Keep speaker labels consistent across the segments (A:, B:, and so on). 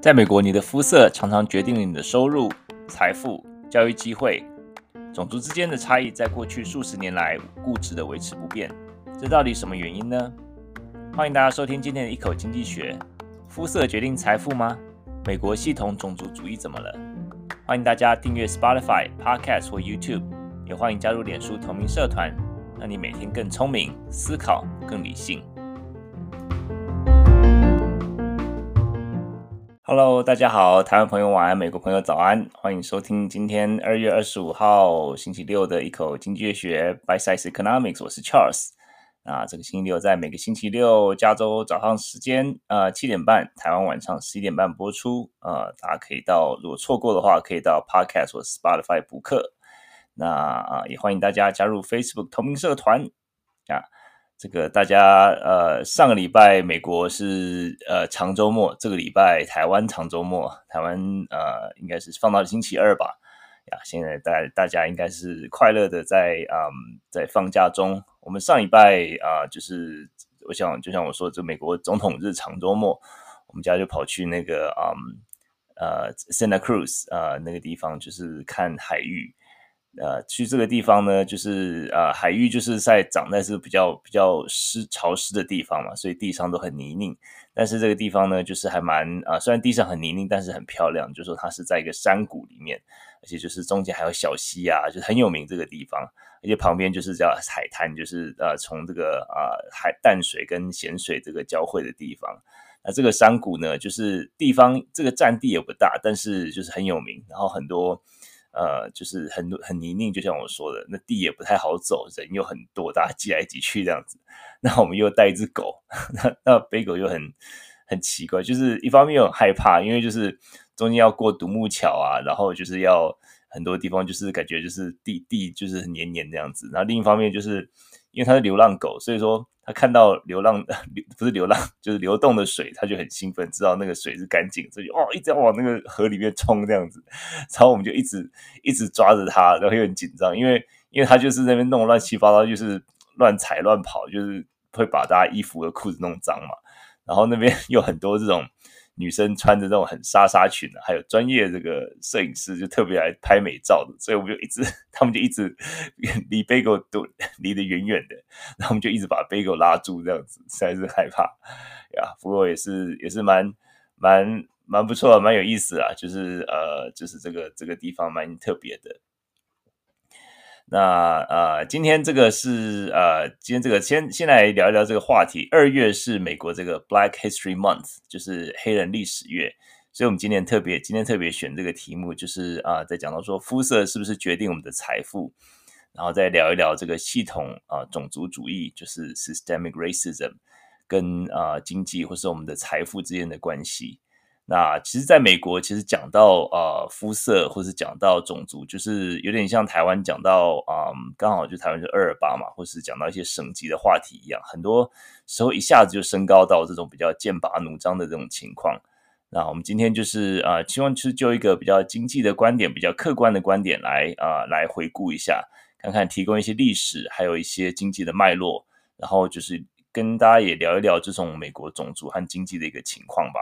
A: 在美国，你的肤色常常决定了你的收入、财富、教育机会。种族之间的差异在过去数十年来固执地维持不变，这到底什么原因呢？欢迎大家收听今天的一口经济学。肤色决定财富吗？美国系统种族主义怎么了？欢迎大家订阅 Spotify Podcast 或 YouTube，也欢迎加入脸书同名社团，让你每天更聪明，思考更理性。Hello，大家好，台湾朋友晚安，美国朋友早安，欢迎收听今天二月二十五号星期六的一口经济学 （By Size Economics，我是 Charles。啊，这个星期六在每个星期六加州早上时间呃七点半，台湾晚上十一点半播出。呃，大家可以到，如果错过的话，可以到 Podcast 或 Spotify 补课。那啊，也欢迎大家加入 Facebook 同名社团啊。这个大家呃，上个礼拜美国是呃长周末，这个礼拜台湾长周末，台湾呃应该是放到星期二吧？呀，现在大大家应该是快乐的在嗯在放假中。我们上礼拜啊、就是我想就像我说，这美国总统日长周末，我们家就跑去那个嗯呃 Santa Cruz 啊、呃、那个地方，就是看海域。呃，去这个地方呢，就是呃，海域就是在长在是比较比较湿潮湿的地方嘛，所以地上都很泥泞。但是这个地方呢，就是还蛮啊、虽然地上很泥泞，但是很漂亮。就说它是在一个山谷里面，而且就是中间还有小溪啊，就是很有名这个地方。而且旁边就是叫海滩，就是呃，从这个啊、海淡水跟咸水这个交汇的地方。那这个山谷呢，就是地方这个占地也不大，但是就是很有名，然后很多。呃，就是很多很泥泞，就像我说的，那地也不太好走，人又很多，大家挤来挤去这样子。那我们又带一只狗，那那背狗又很很奇怪，就是一方面又很害怕，因为就是中间要过独木桥啊，然后就是要很多地方就是感觉就是地地就是很黏黏这样子。然后另一方面就是因为它是流浪狗，所以说。他看到流浪 流不是流浪，就是流动的水，他就很兴奋，知道那个水是干净，所以哦，一直要往那个河里面冲这样子。然后我们就一直一直抓着他，然后又很紧张，因为因为他就是在那边弄乱七八糟，就是乱踩乱跑，就是会把大家衣服和裤子弄脏嘛。然后那边有很多这种。女生穿着那种很纱纱裙的，还有专业这个摄影师就特别来拍美照的，所以我们就一直，他们就一直离贝狗都离得远远的，然后我们就一直把贝狗拉住，这样子实在是害怕呀。不过也是也是蛮蛮蛮不错，蛮有意思啊，就是呃，就是这个这个地方蛮特别的。那呃，今天这个是呃，今天这个先先来聊一聊这个话题。二月是美国这个 Black History Month，就是黑人历史月，所以我们今天特别今天特别选这个题目，就是啊、在讲到说肤色是不是决定我们的财富，然后再聊一聊这个系统啊、种族主义，就是 Systemic Racism，跟啊、经济或是我们的财富之间的关系。那其实，在美国，其实讲到呃肤色，或是讲到种族，就是有点像台湾讲到啊、刚好就台湾是二二八嘛，或是讲到一些省级的话题一样，很多时候一下子就升高到这种比较剑拔弩张的这种情况。那我们今天就是啊、呃，希望是就一个比较经济的观点，比较客观的观点来啊、来回顾一下，看看提供一些历史，还有一些经济的脉络，然后就是跟大家也聊一聊这种美国种族和经济的一个情况吧。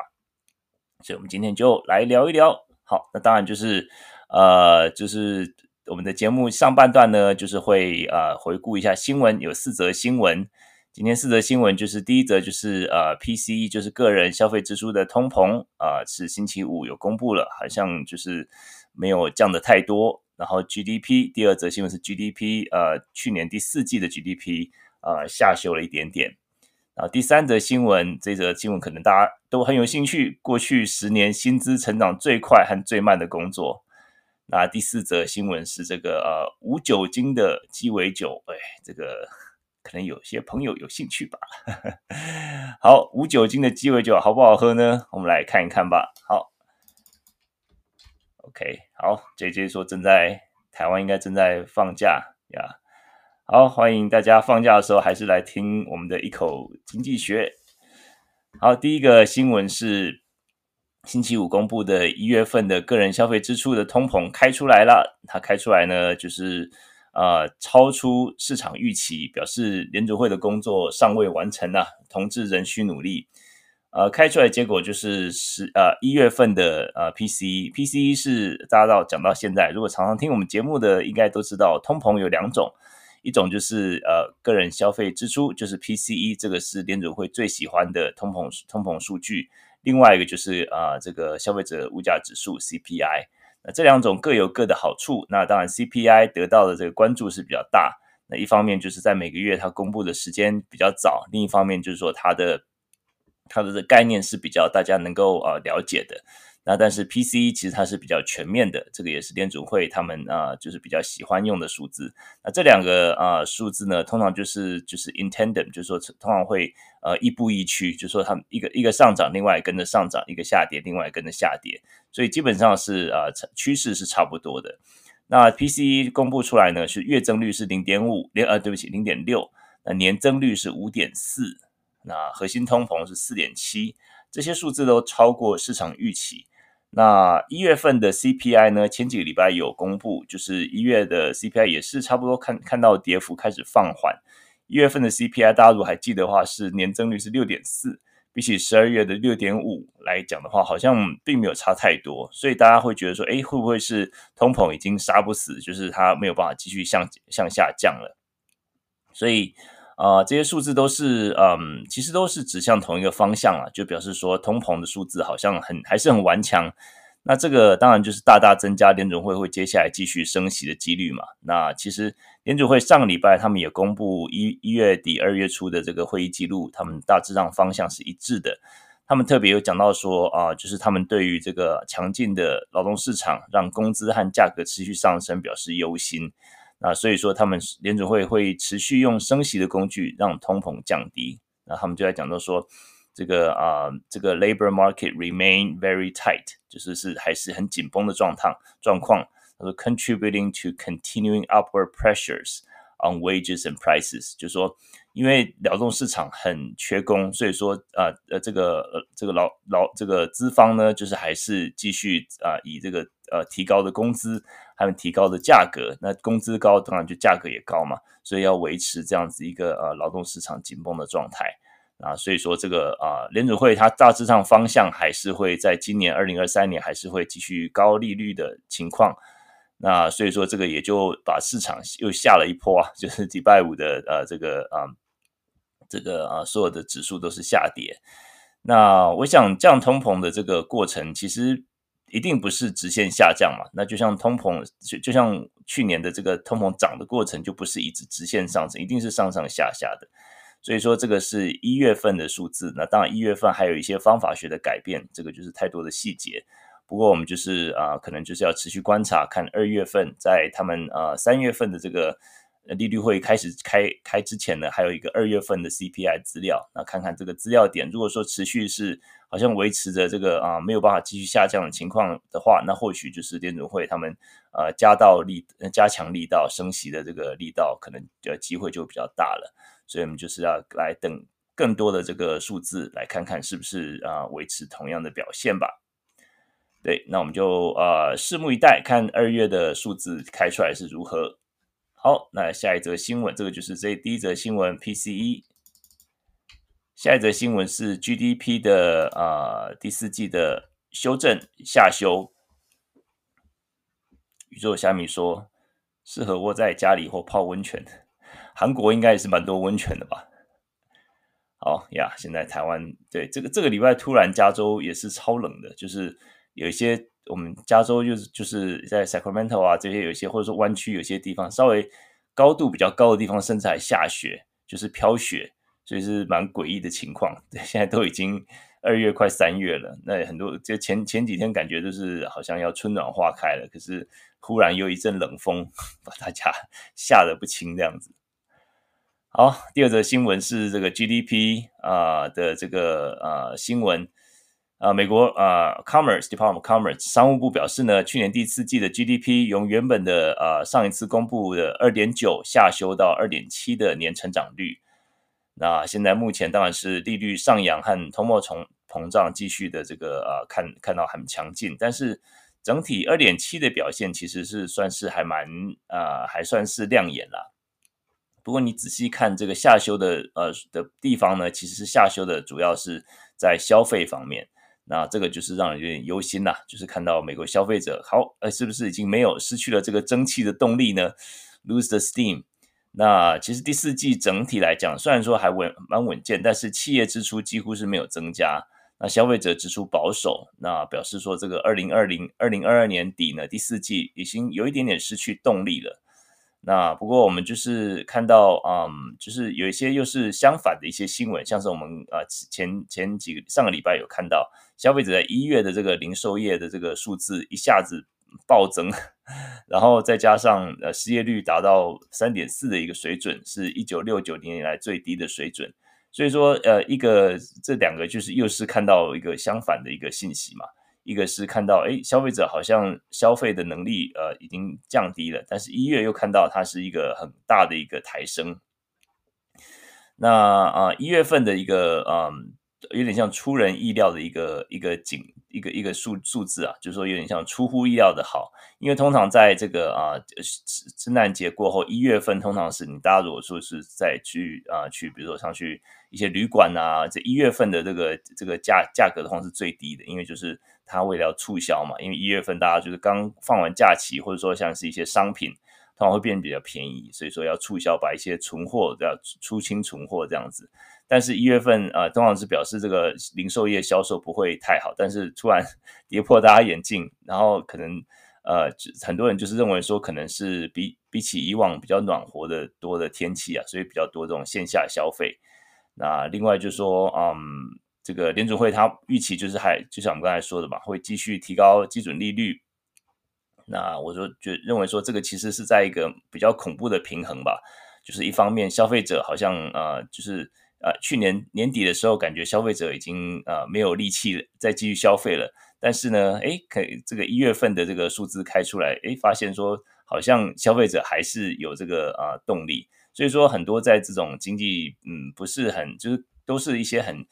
A: 所以，我们今天就来聊一聊。好，那当然就是，呃，就是我们的节目上半段呢，就是会呃回顾一下新闻，有四则新闻。今天四则新闻就是第一则就是呃 PCE，就是个人消费支出的通膨啊、呃，是星期五有公布了，好像就是没有降的太多。然后 GDP，第二则新闻是 GDP，呃，去年第四季的 GDP，呃，下修了一点点。啊，第三则新闻，这则新闻可能大家都很有兴趣。过去十年薪资成长最快和最慢的工作。那第四则新闻是这个呃无酒精的鸡尾酒，哎，这个可能有些朋友有兴趣吧。好，无酒精的鸡尾酒好不好喝呢？我们来看一看吧。好，OK，好，JJ 说正在台湾应该正在放假呀。好，欢迎大家放假的时候还是来听我们的一口经济学。好，第一个新闻是星期五公布的一月份的个人消费支出的通膨开出来了。它开出来呢，就是呃超出市场预期，表示联储会的工作尚未完成啊，同志仍需努力。呃，开出来结果就是十呃一月份的呃 pcepc 是大家到讲到现在，如果常常听我们节目的，应该都知道，通膨有两种，一种就是呃个人消费支出，就是 PCE，这个是联准会最喜欢的通膨通膨数据，另外一个就是啊、这个消费者物价指数 CPI，那这两种各有各的好处，那当然 CPI 得到的这个关注是比较大，那一方面就是在每个月它公布的时间比较早，另一方面就是说它的。它的这概念是比较大家能够呃了解的，那但是 PCE 其实它是比较全面的，这个也是联准会他们啊、就是比较喜欢用的数字。那这两个啊、呃、数字呢，通常就是就是 i n t e n d e m 就是说通常会呃亦步亦趋，就是说它们一个一个上涨，另外跟着上涨；一个下跌，另外跟着下跌。所以基本上是啊、呃、趋势是差不多的。那 PCE 公布出来呢，是月增率是零点五，连呃对不起零点六，那年增率是五点四。那核心通膨是四点七，这些数字都超过市场预期。那一月份的 CPI 呢？前几个礼拜有公布，就是一月的 CPI 也是差不多看看到跌幅开始放缓。一月份的 CPI，大家如果还记得的话，是年增率是六点四，比起十二月的六点五来讲的话，好像并没有差太多。所以大家会觉得说，哎，会不会是通膨已经杀不死，就是它没有办法继续向向下降了？所以。啊、这些数字都是，嗯，其实都是指向同一个方向啊，就表示说通膨的数字好像很还是很顽强。那这个当然就是大大增加联准会会接下来继续升息的几率嘛。那其实联准会上个礼拜他们也公布一一月底二月初的这个会议记录，他们大致上方向是一致的。他们特别有讲到说啊、就是他们对于这个强劲的劳动市场让工资和价格持续上升表示忧心。那所以说，他们联准会会持续用升息的工具让通膨降低。那他们就在讲到说，这个啊、这个 labor market remain very tight，就是是还是很紧绷的状态状况。他说，contributing to continuing upward pressures on wages and prices，就是说，因为劳动市场很缺工，所以说啊呃这个呃这个劳劳这个资方呢，就是还是继续啊、以这个呃提高的工资。他们提高的价格，那工资高，当然就价格也高嘛，所以要维持这样子一个呃劳动市场紧绷的状态啊，所以说这个啊联准会它大致上方向还是会在今年二零二三年还是会继续高利率的情况，那所以说这个也就把市场又下了一波啊，就是礼拜五的呃这个啊这个啊所有的指数都是下跌，那我想降通膨的这个过程其实。一定不是直线下降嘛？那就像通膨，就就像去年的这个通膨涨的过程，就不是一直直线上升，一定是上上下下的。所以说，这个是一月份的数字。那当然，一月份还有一些方法学的改变，这个就是太多的细节。不过，我们就是啊、可能就是要持续观察，看二月份在他们啊三月份的这个。利率会开始开开之前呢，还有一个二月份的 CPI 资料，那看看这个资料点，如果说持续是好像维持着这个啊没有办法继续下降的情况的话，那或许就是联准会他们呃加到力加强力道升息的这个力道，可能的机会就比较大了。所以我们就是要来等更多的这个数字，来看看是不是啊维持同样的表现吧。对，那我们就呃拭目以待，看二月的数字开出来是如何。好，那下一则新闻，这个就是这第一则新闻 PCE。下一则新闻是 GDP 的啊、第四季的修正下修。宇宙虾米说，适合窝在家里或泡温泉的。韩国应该也是蛮多温泉的吧？好呀，现在台湾对这个这个礼拜突然加州也是超冷的，就是有一些。我们加州就是就是在 Sacramento 啊，这些有些或者说湾区有些地方稍微高度比较高的地方，甚至还下雪，就是飘雪，所以是蛮诡异的情况。对，现在都已经二月快三月了，那很多就前前几天感觉就是好像要春暖花开了，可是忽然又一阵冷风 把大家 吓得不轻这样子。好，第二则新闻是这个 GDP 啊、的这个啊、呃、新闻。啊，美国啊，Commerce Department of Commerce 商务部表示呢，去年第四季的 GDP 由原本的啊上一次公布的二点九下修到二点七的年成长率。那现在目前当然是利率上扬和通货膨膨胀继续的这个啊看看到很强劲，但是整体二点七的表现其实是算是还蛮啊、呃，还算是亮眼啦。不过你仔细看这个下修的呃的地方呢，其实是下修的主要是在消费方面。那这个就是让人有点忧心啦，就是看到美国消费者好，呃，是不是已经没有失去了这个蒸汽的动力呢？Lose the steam。那其实第四季整体来讲，虽然说还稳蛮稳健，但是企业支出几乎是没有增加。那消费者支出保守，那表示说这个二零二零二零二二年底呢，第四季已经有一点点失去动力了。那不过我们就是看到，嗯，就是有一些又是相反的一些新闻，像是我们啊前前几个上个礼拜有看到消费者在一月的这个零售业的这个数字一下子暴增，然后再加上呃失业率达到三点四的一个水准，是一九六九年以来最低的水准，所以说呃一个这两个就是又是看到一个相反的一个信息嘛。一个是看到，哎，消费者好像消费的能力呃已经降低了，但是一月又看到它是一个很大的一个抬升。那啊，一月份的一个嗯，有点像出人意料的一个一个景，一个一个数数字啊，就是说有点像出乎意料的好。因为通常在这个啊圣诞节过后，一月份通常是你大家如果说是在去啊去，比如说上去一些旅馆啊，这一月份的这个这个价价格的话是最低的，因为就是。它为了要促销嘛，因为一月份大家就是刚放完假期，或者说像是一些商品，通常会变得比较便宜，所以说要促销，把一些存货要出清存货这样子。但是，一月份啊、呃，通常是表示这个零售业销售不会太好，但是突然 跌破大家眼镜，然后可能呃，很多人就是认为说，可能是比比起以往比较暖和的多的天气啊，所以比较多这种线下消费。那另外就是说，嗯。这个联准会它预期就是还就像我们刚才说的嘛，会继续提高基准利率。那我说就认为说这个其实是在一个比较恐怖的平衡吧，就是一方面消费者好像呃就是呃去年年底的时候感觉消费者已经呃没有力气再继续消费了，但是呢，诶，可这个一月份的这个数字开出来，诶，发现说好像消费者还是有这个啊、动力，所以说很多在这种经济嗯不是很就是都是一些很。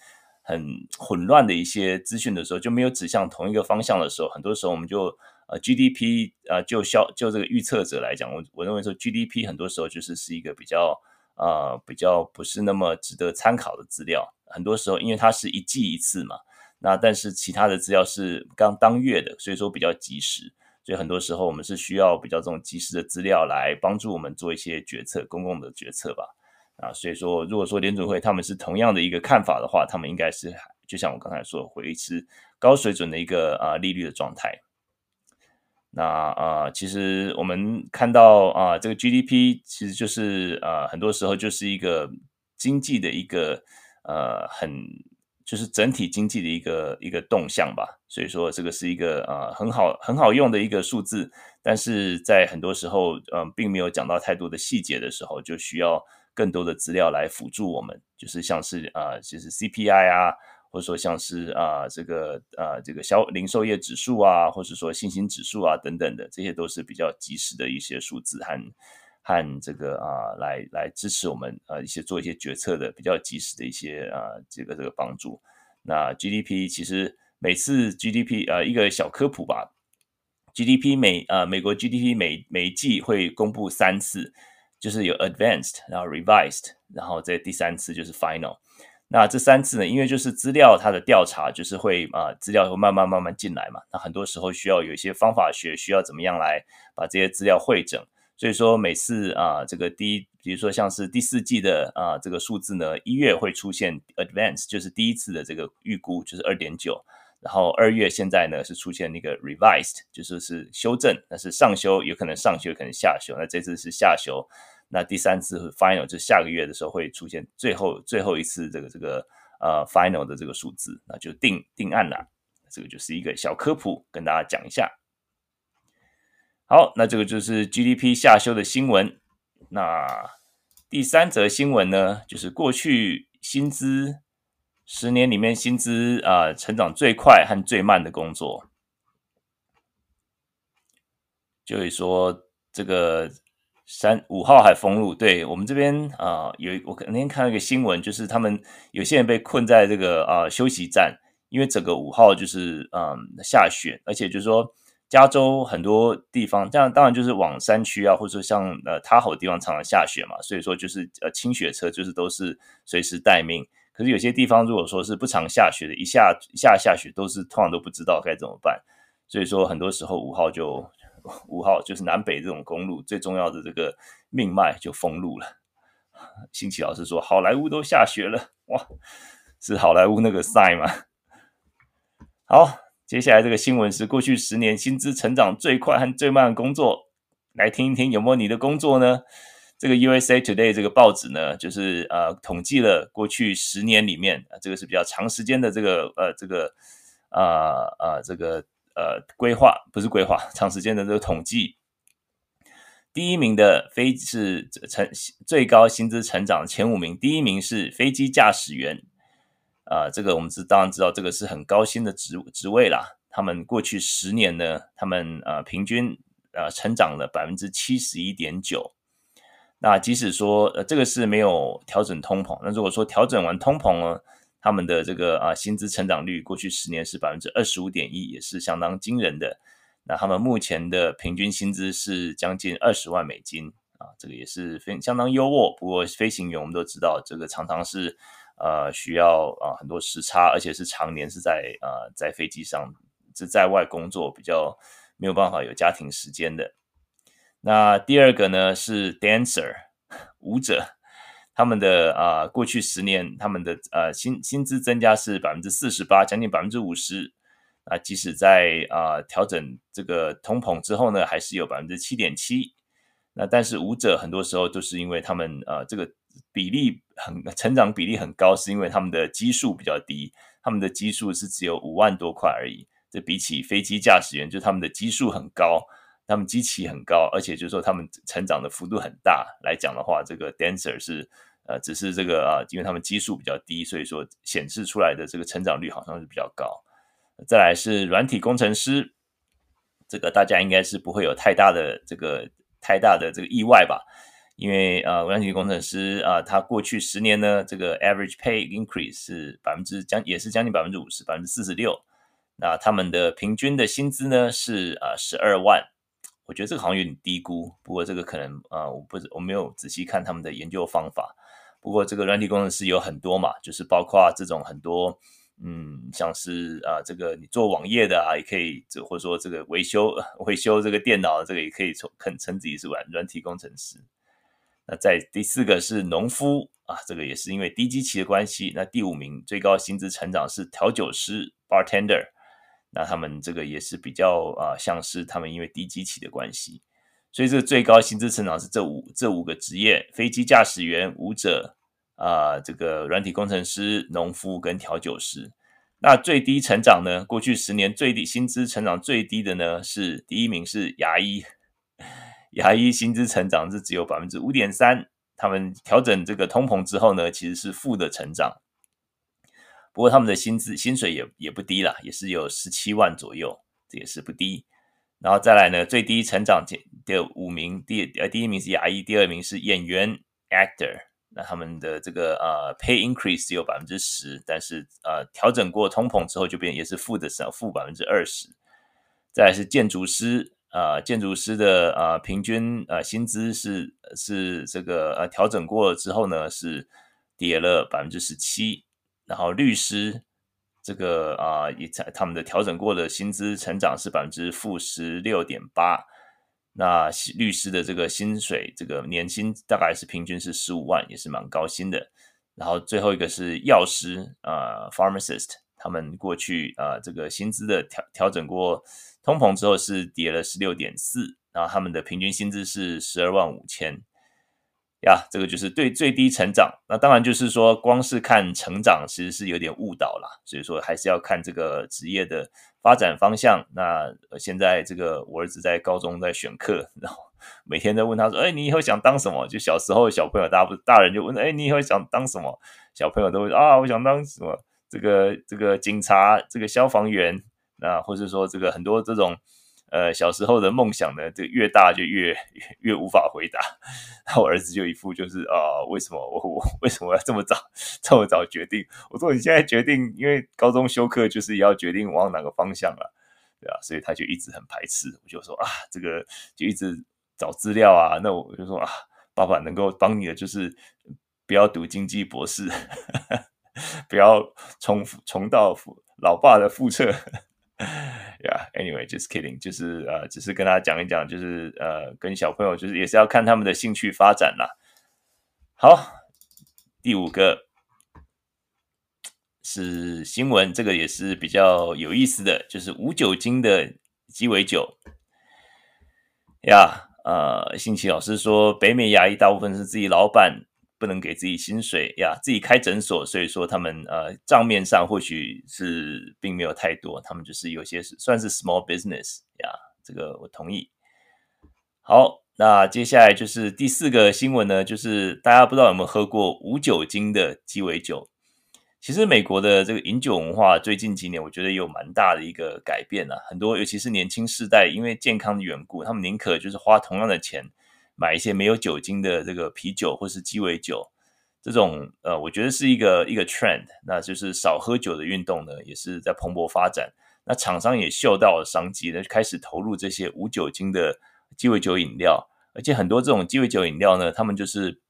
A: 很混乱的一些资讯的时候，就没有指向同一个方向的时候，很多时候我们就呃 GDP 呃就消就这个预测者来讲，我我认为说 GDP 很多时候就是是一个比较呃比较不是那么值得参考的资料。很多时候因为它是一季一次嘛，那但是其他的资料是刚当月的，所以说比较及时。所以很多时候我们是需要比较这种及时的资料来帮助我们做一些决策，公共的决策吧。啊，所以说，如果说联准会他们是同样的一个看法的话，他们应该是就像我刚才说，维持高水准的一个啊利率的状态。那啊，其实我们看到啊，这个 GDP 其实就是啊，很多时候就是一个经济的一个呃很就是整体经济的一个一个动向吧。所以说，这个是一个啊很好很好用的一个数字，但是在很多时候嗯、并没有讲到太多的细节的时候，就需要。更多的资料来辅助我们，就是像是啊、呃，就是 CPI 啊，或者说像是啊、呃，这个啊、呃，这个销零售业指数啊，或者说信心指数啊等等的，这些都是比较及时的一些数字和和这个啊，来来支持我们啊一些做一些决策的比较及时的一些啊这个这个帮助。那 GDP 其实每次 GDP 啊一个小科普吧，GDP 每啊美国 GDP 每每一季会公布三次。就是有 advanced，然后 revised，然后这第三次就是 final。那这三次呢，因为就是资料它的调查就是会啊、资料会慢慢慢慢进来嘛。那很多时候需要有一些方法学，需要怎么样来把这些资料汇整。所以说每次啊、呃，这个第一，比如说像是第四季的啊、呃，这个数字呢，一月会出现 advanced，就是第一次的这个预估，就是二点九。然后二月现在呢是出现那个 revised，就是是修正，那是上修，有可能上修，有可能下修。那这次是下修，那第三次 final 就下个月的时候会出现最后最后一次这个这个呃 final 的这个数字，那就定定案了。这个就是一个小科普，跟大家讲一下。好，那这个就是 GDP 下修的新闻。那第三则新闻呢，就是过去薪资。十年里面薪资啊、成长最快和最慢的工作，就是说这个三五号海封路，对我们这边啊、有我那天看到一个新闻，就是他们有些人被困在这个啊、休息站，因为整个五号就是嗯下雪，而且就是说加州很多地方，这样当然就是往山区啊，或者说像呃塔霍地方常常下雪嘛，所以说就是呃清雪车就是都是随时待命。可是有些地方如果说是不常下雪的，一下下下雪都是通常都不知道该怎么办，所以说很多时候五号就五号就是南北这种公路最重要的这个命脉就封路了。新奇老师说好莱坞都下雪了，哇，是好莱坞那个塞吗？好。接下来这个新闻是过去十年薪资成长最快和最慢的工作，来听一听有没有你的工作呢？这个 USA Today 这个报纸呢，就是呃统计了过去十年里面啊，这个是比较长时间的这个呃这个啊啊、这个呃规划，不是规划，长时间的这个统计。第一名的飞是成最高薪资成长前五名，第一名是飞机驾驶员。啊、这个我们知当然知道，这个是很高薪的职职位啦。他们过去十年呢，他们呃平均呃成长了百分之七十一点九。那即使说呃这个是没有调整通膨，那如果说调整完通膨呢，他们的这个啊、薪资成长率过去十年是百分之二十五点一，也是相当惊人的。那他们目前的平均薪资是将近二十万美金啊，这个也是非相当优渥。不过飞行员我们都知道，这个常常是。呃，需要啊、很多时差，而且是常年是在呃在飞机上是在外工作，比较没有办法有家庭时间的。那第二个呢是 dancer 舞者，他们的啊、过去十年他们的呃薪薪资增加是百分之四十八，将近百分之五十。啊，即使在啊、调整这个通膨之后呢，还是有百分之七点七。那但是舞者很多时候都是因为他们呃这个。比例很成长比例很高，是因为他们的基数比较低，他们的基数是只有五万多块而已。这比起飞机驾驶员，就他们的基数很高，他们基期很高，而且就是说他们成长的幅度很大来讲的话，这个 dancer 是呃只是这个啊，因为他们基数比较低，所以说显示出来的这个成长率好像是比较高。再来是软体工程师，这个大家应该是不会有太大的这个太大的这个意外吧。因为呃，软体工程师啊、他过去十年呢，这个 average pay increase 是百分之将也是将近百分之五十，百分之四十六。那他们的平均的薪资呢是啊十二万，我觉得这个好像有点低估。不过这个可能啊、我不我没有仔细看他们的研究方法。不过这个软体工程师有很多嘛，就是包括这种很多嗯，像是啊这个你做网页的啊，也可以，或者说这个维修 维修这个电脑，这个也可以称称自己是软软体工程师。那在第四个是农夫啊，这个也是因为低基期的关系。那第五名最高薪资成长是调酒师 （bartender），那他们这个也是比较啊，像是他们因为低基期的关系，所以这个最高薪资成长是这五这五个职业：飞机驾驶员、舞者啊，这个软体工程师、农夫跟调酒师。那最低成长呢？过去十年最低薪资成长最低的呢，是第一名是牙医。牙医薪资成长是只有百分之五点三，他们调整这个通膨之后呢，其实是负的成长。不过他们的薪资薪水也也不低啦，也是有十七万左右，这也是不低。然后再来呢，最低成长的五名，第呃第一名是牙医，第二名是演员 actor，那他们的这个呃 pay increase 只有百分之十，但是呃调整过通膨之后就变也是负的，少负百分之二十。再是建筑师。啊，建筑师的啊平均啊薪资是是这个呃调整过了之后呢，是跌了百分之十七。然后律师这个啊也在他们的调整过的薪资成长是百分之负十六点八。那律师的这个薪水这个年薪大概是平均是十五万，也是蛮高薪的。然后最后一个是药师啊，pharmacist，他们过去啊这个薪资的调调整过。通膨之后是跌了十六点四，然后他们的平均薪资是十二万五千呀，这个就是对最低成长。那当然就是说，光是看成长其实是有点误导啦，所以说还是要看这个职业的发展方向。那现在这个我儿子在高中在选课，然后每天都问他说：“哎，你以后想当什么？”就小时候小朋友，大不大人就问：“哎，你以后想当什么？”小朋友都会说：“啊，我想当什么？这个这个警察，这个消防员。”那或者说这个很多这种呃小时候的梦想呢，就越大就越 越，无法回答。那我儿子就一副就是啊、为什么我我 为什么要这么早这么早决定？我说你现在决定，因为高中休课就是要决定往哪个方向了。对啊，所以他就一直很排斥。我就说啊，这个就一直找资料啊，那我就说啊，爸爸能够帮你的就是不要读经济博士，不要重重蹈老爸的覆辙。Yeah，anyway，just kidding，就是呃，只是跟他讲一讲，就是呃，跟小朋友就是也是要看他们的兴趣发展啦。好，第五个是新闻，这个也是比较有意思的，就是无酒精的鸡尾酒。呀，呃，新奇老师说，北美牙医大部分是自己老板。不能给自己薪水呀，自己开诊所，所以说他们呃账面上或许是并没有太多，他们就是有些算是 small business 呀，这个我同意。好，那接下来就是第四个新闻呢，就是大家不知道有没有喝过无酒精的鸡尾酒？其实美国的这个饮酒文化最近几年，我觉得有蛮大的一个改变啊，很多尤其是年轻世代，因为健康的缘故，他们宁可就是花同样的钱。买一些没有酒精的这个啤酒或是鸡尾酒，这种呃，我觉得是一个一个 trend，那就是少喝酒的运动呢，也是在蓬勃发展。那厂商也嗅到了商机，那就开始投入这些无酒精的鸡尾酒饮料，而且很多这种鸡尾酒饮料呢，他们就是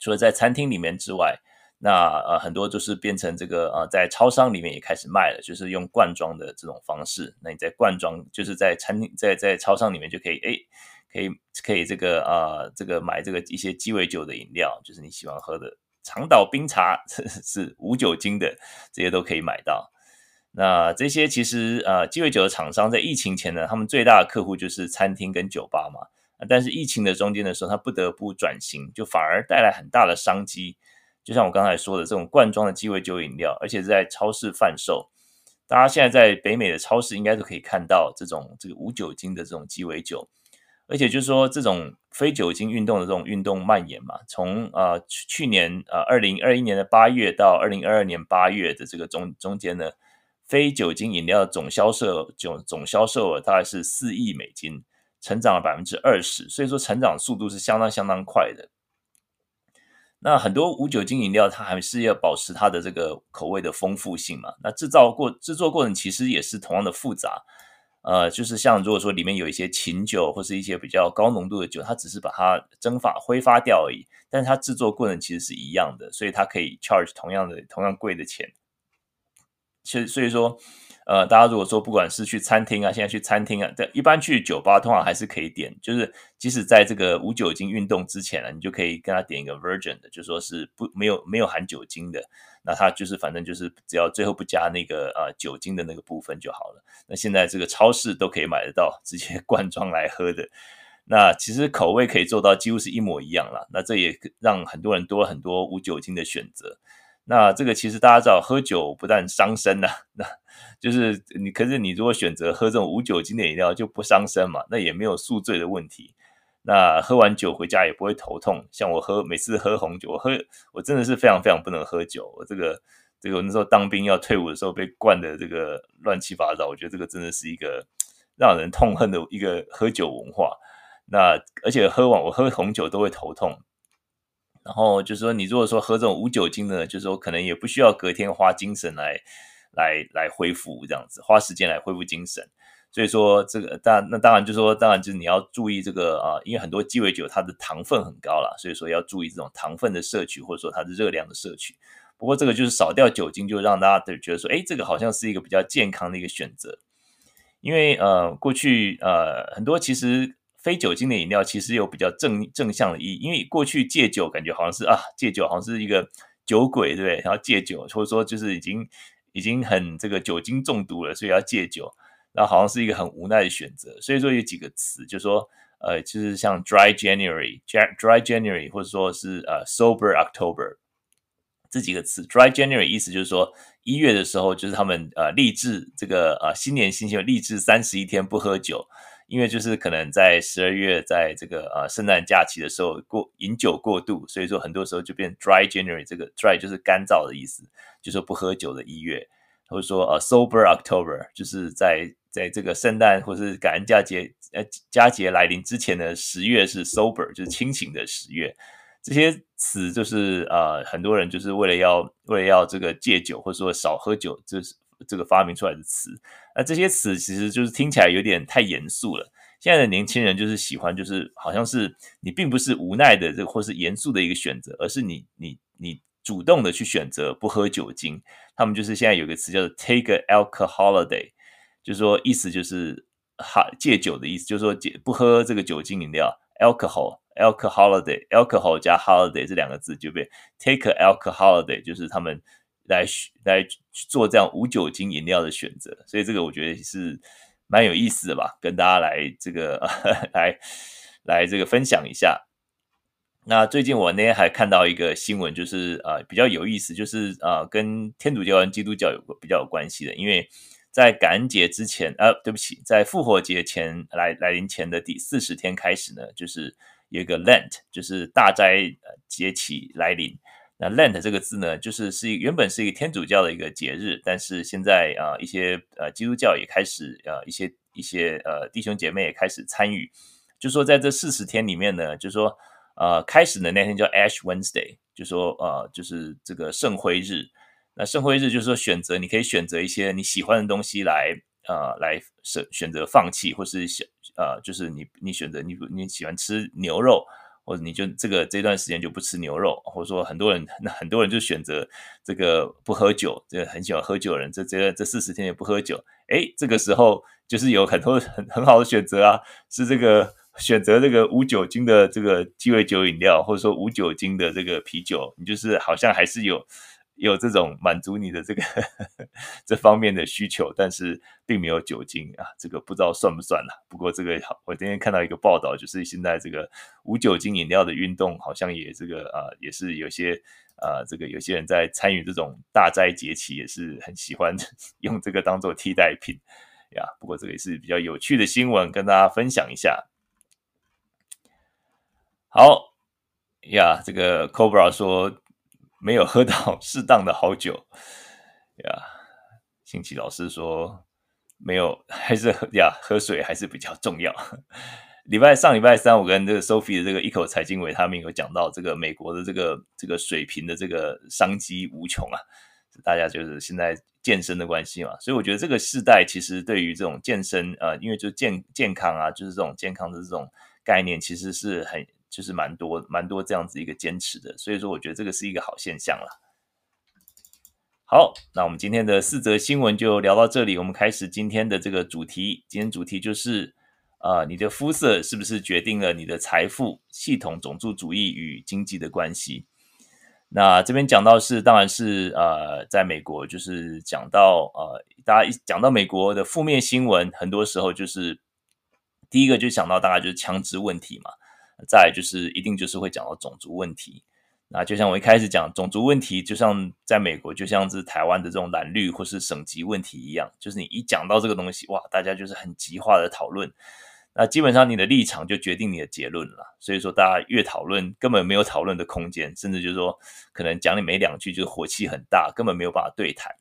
A: 除了在餐厅里面之外，那呃很多就是变成这个呃在超商里面也开始卖了，就是用罐装的这种方式。那你在罐装，就是在餐厅在在超商里面就可以诶。可以可以这个啊、这个买这个一些鸡尾酒的饮料，就是你喜欢喝的长岛冰茶 是无酒精的，这些都可以买到。那这些其实啊、鸡尾酒的厂商在疫情前呢，他们最大的客户就是餐厅跟酒吧嘛。但是疫情的中间的时候，他不得不转型，就反而带来很大的商机。就像我刚才说的，这种罐装的鸡尾酒饮料，而且是在超市贩售。大家现在在北美的超市应该都可以看到这种这个无酒精的这种鸡尾酒。而且就是说，这种非酒精运动的这种运动蔓延嘛，从呃去去年呃二零二一年的八月到二零二二年八月的这个中中间呢，非酒精饮料总销售总总销售额大概是四亿美金，成长了百分之二十，所以说成长速度是相当相当快的。那很多无酒精饮料，它还是要保持它的这个口味的丰富性嘛，那制造过制作过程其实也是同样的复杂。呃，就是像如果说里面有一些琴酒或是一些比较高浓度的酒，它只是把它蒸发挥发掉而已，但是它制作过程其实是一样的，所以它可以 charge 同样的同样贵的钱。其实所以说。呃，大家如果说不管是去餐厅啊，现在去餐厅啊，在一般去酒吧通常还是可以点，就是即使在这个无酒精运动之前呢，你就可以跟他点一个 virgin 的，就说是不没有没有含酒精的，那他就是反正就是只要最后不加那个呃酒精的那个部分就好了。那现在这个超市都可以买得到，直接 罐装来喝的，那其实口味可以做到几乎是一模一样了。那这也让很多人多了很多无酒精的选择。那这个其实大家知道，喝酒不但伤身呐、那就是你，可是你如果选择喝这种无酒精的饮料就不伤身嘛，那也没有宿醉的问题。那喝完酒回家也不会头痛。像我喝每次喝红酒，我喝我真的是非常非常不能喝酒。我这个这个我那时候当兵要退伍的时候被灌的这个乱七八糟，我觉得这个真的是一个让人痛恨的一个喝酒文化。那而且喝完我喝红酒都会头痛。然后就是说，你如果说喝这种无酒精的，就是说可能也不需要隔天花精神来来来恢复这样子，花时间来恢复精神。所以说这个当那当然就是说，当然就是你要注意这个啊，因为很多鸡尾酒它的糖分很高啦，所以说要注意这种糖分的摄取，或者说它的热量的摄取。不过这个就是少掉酒精，就让大家觉得说，哎，这个好像是一个比较健康的一个选择。因为呃，过去呃很多其实。非酒精的饮料其实有比较正正向的意义，因为过去戒酒感觉好像是啊，戒酒好像是一个酒鬼，对不对？然后戒酒或者说就是已经已经很这个酒精中毒了，所以要戒酒，那好像是一个很无奈的选择。所以说有几个词，就说呃，就是像 Dry January、Dry January，或者说是呃 Sober October 这几个词。Dry January 意思就是说一月的时候，就是他们呃立志这个呃新年新希望，立志三十一天不喝酒。因为就是可能在十二月，在这个呃圣诞假期的时候过饮酒过度，所以说很多时候就变 Dry January，这个 Dry 就是干燥的意思，就是不喝酒的一月，或者说呃 Sober October，就是在在这个圣诞或是感恩佳节呃佳节来临之前的十月是 Sober，就是清醒的十月，这些词就是呃很多人就是为了要为了要这个戒酒或者说少喝酒，就是这个发明出来的词。那这些词其实就是听起来有点太严肃了。现在的年轻人就是喜欢，就是好像是你并不是无奈的这个或是严肃的一个选择，而是你你你主动的去选择不喝酒精。他们就是现在有个词叫做 take a alcohol holiday 就是说意思就是哈戒酒的意思，就是说戒不喝这个酒精饮料 alcohol alcoholiday alcohol 加 holiday 这两个字就被 take a alcoholiday，就是他们来来做这样无酒精饮料的选择。所以这个我觉得是。蛮有意思的吧，跟大家来这个 来来这个分享一下。那最近我那天还看到一个新闻，就是啊、比较有意思，就是啊、跟天主教跟基督教有个比较有关系的，因为在感恩节之前，呃对不起，在复活节前来来临前的第四十天开始呢，就是有一个 Lent，就是大斋节期来临。那 Lent 这个字呢，就是是一原本是一个天主教的一个节日，但是现在啊、呃，一些呃基督教也开始呃一些一些呃弟兄姐妹也开始参与，就说在这四十天里面呢，就说呃开始的那天叫 Ash Wednesday，就说呃就是这个圣灰日。那圣灰日就是说选择，你可以选择一些你喜欢的东西来呃来选选择放弃，或是选呃就是你你选择你你喜欢吃牛肉。或者你就这个这段时间就不吃牛肉，或者说很多人 那很多人就选择这个不喝酒，这个很喜欢喝酒的人，这这这四十天也不喝酒，哎，这个时候就是有很多很很好的选择啊，是这个选择这个无酒精的这个鸡尾酒饮料，或者说无酒精的这个啤酒，你就是好像还是有。有这种满足你的这个 这方面的需求，但是并没有酒精啊，这个不知道算不算了。不过这个，我今天看到一个报道，就是现在这个无酒精饮料的运动好像也这个啊，也是有些啊，这个有些人在参与这种大斋节期，也是很喜欢 用这个当做替代品呀。不过这个也是比较有趣的新闻，跟大家分享一下。好呀，这个 Cobra 说。没有喝到适当的好酒呀，新奇老师说没有，还是喝呀，喝水还是比较重要。礼拜上礼拜三，我跟这个 Sophie 的这个一口财经维他命有讲到这个美国的这个这个水平的这个商机无穷啊，大家就是现在健身的关系嘛，所以我觉得这个世代其实对于这种健身啊、呃，因为就健健康啊，就是这种健康的这种概念，其实是很。就是蛮多蛮多这样子一个坚持的，所以说我觉得这个是一个好现象了。好，那我们今天的四则新闻就聊到这里，我们开始今天的这个主题。今天主题就是啊、呃，你的肤色是不是决定了你的财富？系统种族主义与经济的关系。那这边讲到是，当然是呃，在美国就是讲到呃，大家一讲到美国的负面新闻，很多时候就是第一个就想到大概就是枪支问题嘛。再就是一定就是会讲到种族问题，那就像我一开始讲种族问题，就像在美国，就像是台湾的这种蓝绿或是省级问题一样，就是你一讲到这个东西，哇，大家就是很极化的讨论，那基本上你的立场就决定你的结论了。所以说，大家越讨论，根本没有讨论的空间，甚至就是说，可能讲你没两句，就火气很大，根本没有办法对谈。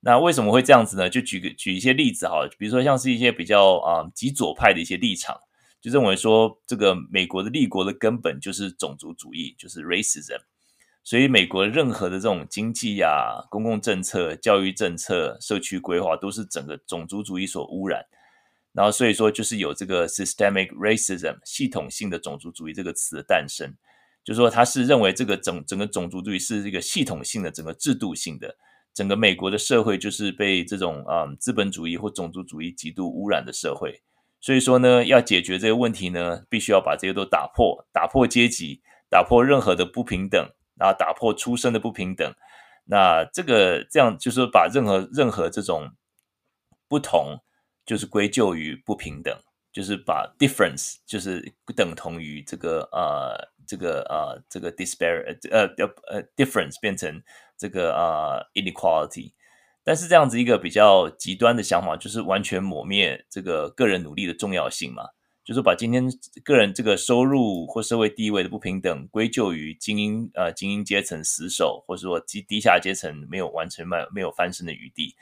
A: 那为什么会这样子呢？就举个举一些例子哈，比如说像是一些比较啊、极左派的一些立场。就认为说，这个美国的立国的根本就是种族主义，就是 racism。所以，美国任何的这种经济啊、公共政策、教育政策、社区规划，都是整个种族主义所污染。然后，所以说就是有这个 systemic racism 系统性的种族主义这个词的诞生。就说，他是认为这个整整个种族主义是一个系统性的、整个制度性的，整个美国的社会就是被这种啊、嗯、资本主义或种族主义极度污染的社会。所以说呢，要解决这个问题呢，必须要把这些都打破，打破阶级，打破任何的不平等，然后打破出生的不平等。那这个这样就是把任何任何这种不同，就是归咎于不平等，就是把 difference 就是等同于这个呃这个呃这个 disparity 呃呃 difference 变成这个呃 inequality。但是这样子一个比较极端的想法，就是完全抹灭这个个人努力的重要性嘛，就是把今天个人这个收入或社会地位的不平等归咎于精英呃精英阶层死守，或者说低低下阶层没有完成没没有翻身的余地。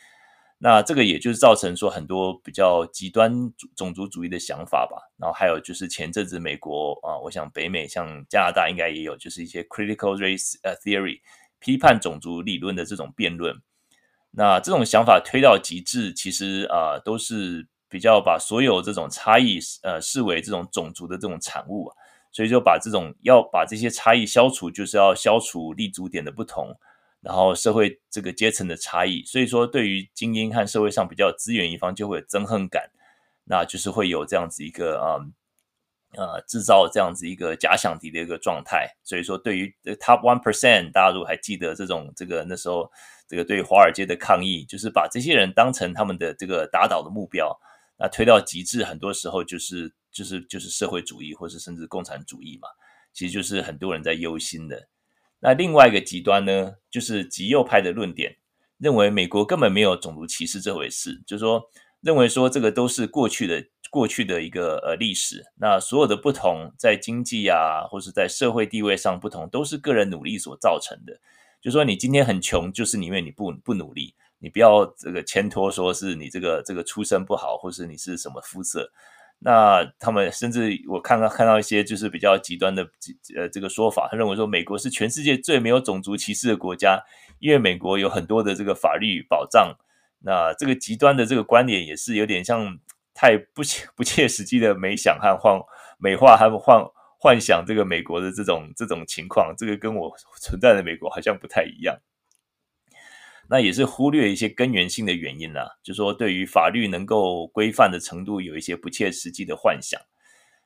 A: 那这个也就是造成说很多比较极端种族主义的想法吧。然后还有就是前阵子美国啊，我想北美像加拿大应该也有，就是一些 critical race 呃 theory 批判种族理论的这种辩论。那这种想法推到极致，其实啊、都是比较把所有这种差异呃视为这种种族的这种产物，所以就把这种要把这些差异消除，就是要消除立足点的不同，然后社会这个阶层的差异。所以说，对于精英和社会上比较资源一方，就会有憎恨感，那就是会有这样子一个啊。呃呃，制造这样子一个假想敌的一个状态，所以说对于 top one percent，大家如果还记得这种这个那时候这个对华尔街的抗议，就是把这些人当成他们的这个打倒的目标，那推到极致，很多时候就是就是就是社会主义，或是甚至共产主义嘛，其实就是很多人在忧心的。那另外一个极端呢，就是极右派的论点，认为美国根本没有种族歧视这回事，就是说认为说这个都是过去的。过去的一个呃历史，那所有的不同在经济啊，或是在社会地位上不同，都是个人努力所造成的。就说你今天很穷，就是因为你不不努力，你不要这个牵拖说是你这个这个出身不好，或是你是什么肤色。那他们甚至我看到看到一些就是比较极端的呃这个说法，他认为说美国是全世界最没有种族歧视的国家，因为美国有很多的这个法律保障。那这个极端的这个观点也是有点像。太不切不切实际的美想和幻美化和幻幻想这个美国的这种这种情况，这个跟我存在的美国好像不太一样。那也是忽略一些根源性的原因啦，就说对于法律能够规范的程度有一些不切实际的幻想。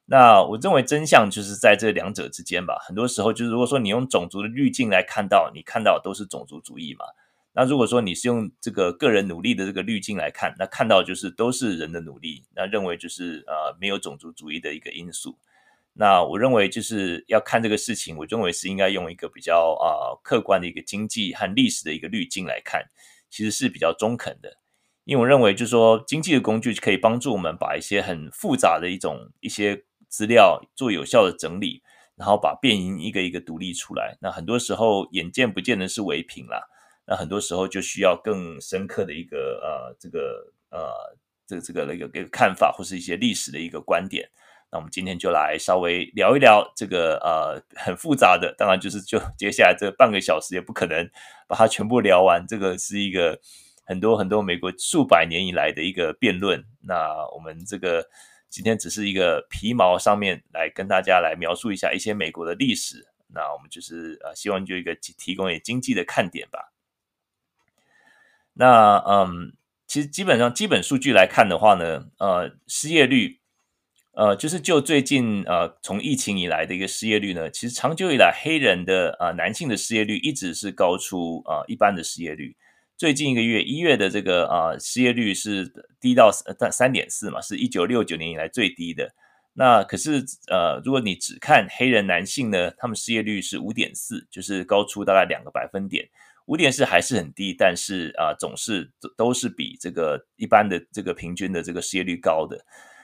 A: 那我认为真相就是在这两者之间吧。很多时候就是如果说你用种族的滤镜来看到，你看到都是种族主义嘛。那如果说你是用这个个人努力的这个滤镜来看，那看到就是都是人的努力，那认为就是呃没有种族主义的一个因素。那我认为就是要看这个事情，我认为是应该用一个比较啊、客观的一个经济和历史的一个滤镜来看，其实是比较中肯的。因为我认为就是说经济的工具可以帮助我们把一些很复杂的一种一些资料做有效的整理，然后把变音一个一个独立出来。那很多时候眼见不见得是唯品啦。那很多时候就需要更深刻的一个呃，这个呃，这个这个那个一个看法，或是一些历史的一个观点。那我们今天就来稍微聊一聊这个呃很复杂的，当然就是就接下来这半个小时也不可能把它全部聊完。这个是一个很多很多美国数百年以来的一个辩论。那我们这个今天只是一个皮毛上面来跟大家来描述一下一些美国的历史。那我们就是呃希望就一个提提供一个经济的看点吧。那嗯，其实基本上基本数据来看的话呢，呃，失业率，呃，就是就最近呃从疫情以来的一个失业率呢，其实长久以来黑人的呃男性的失业率一直是高出呃一般的失业率。最近一个月一月的这个呃失业率是低到三三点四嘛，是一九六九年以来最低的。那可是呃，如果你只看黑人男性呢，他们失业率是五点四，就是高出大概两个百分点。五点四还是很低，但是啊、总是都是比这个一般的这个平均的这个失业率高的。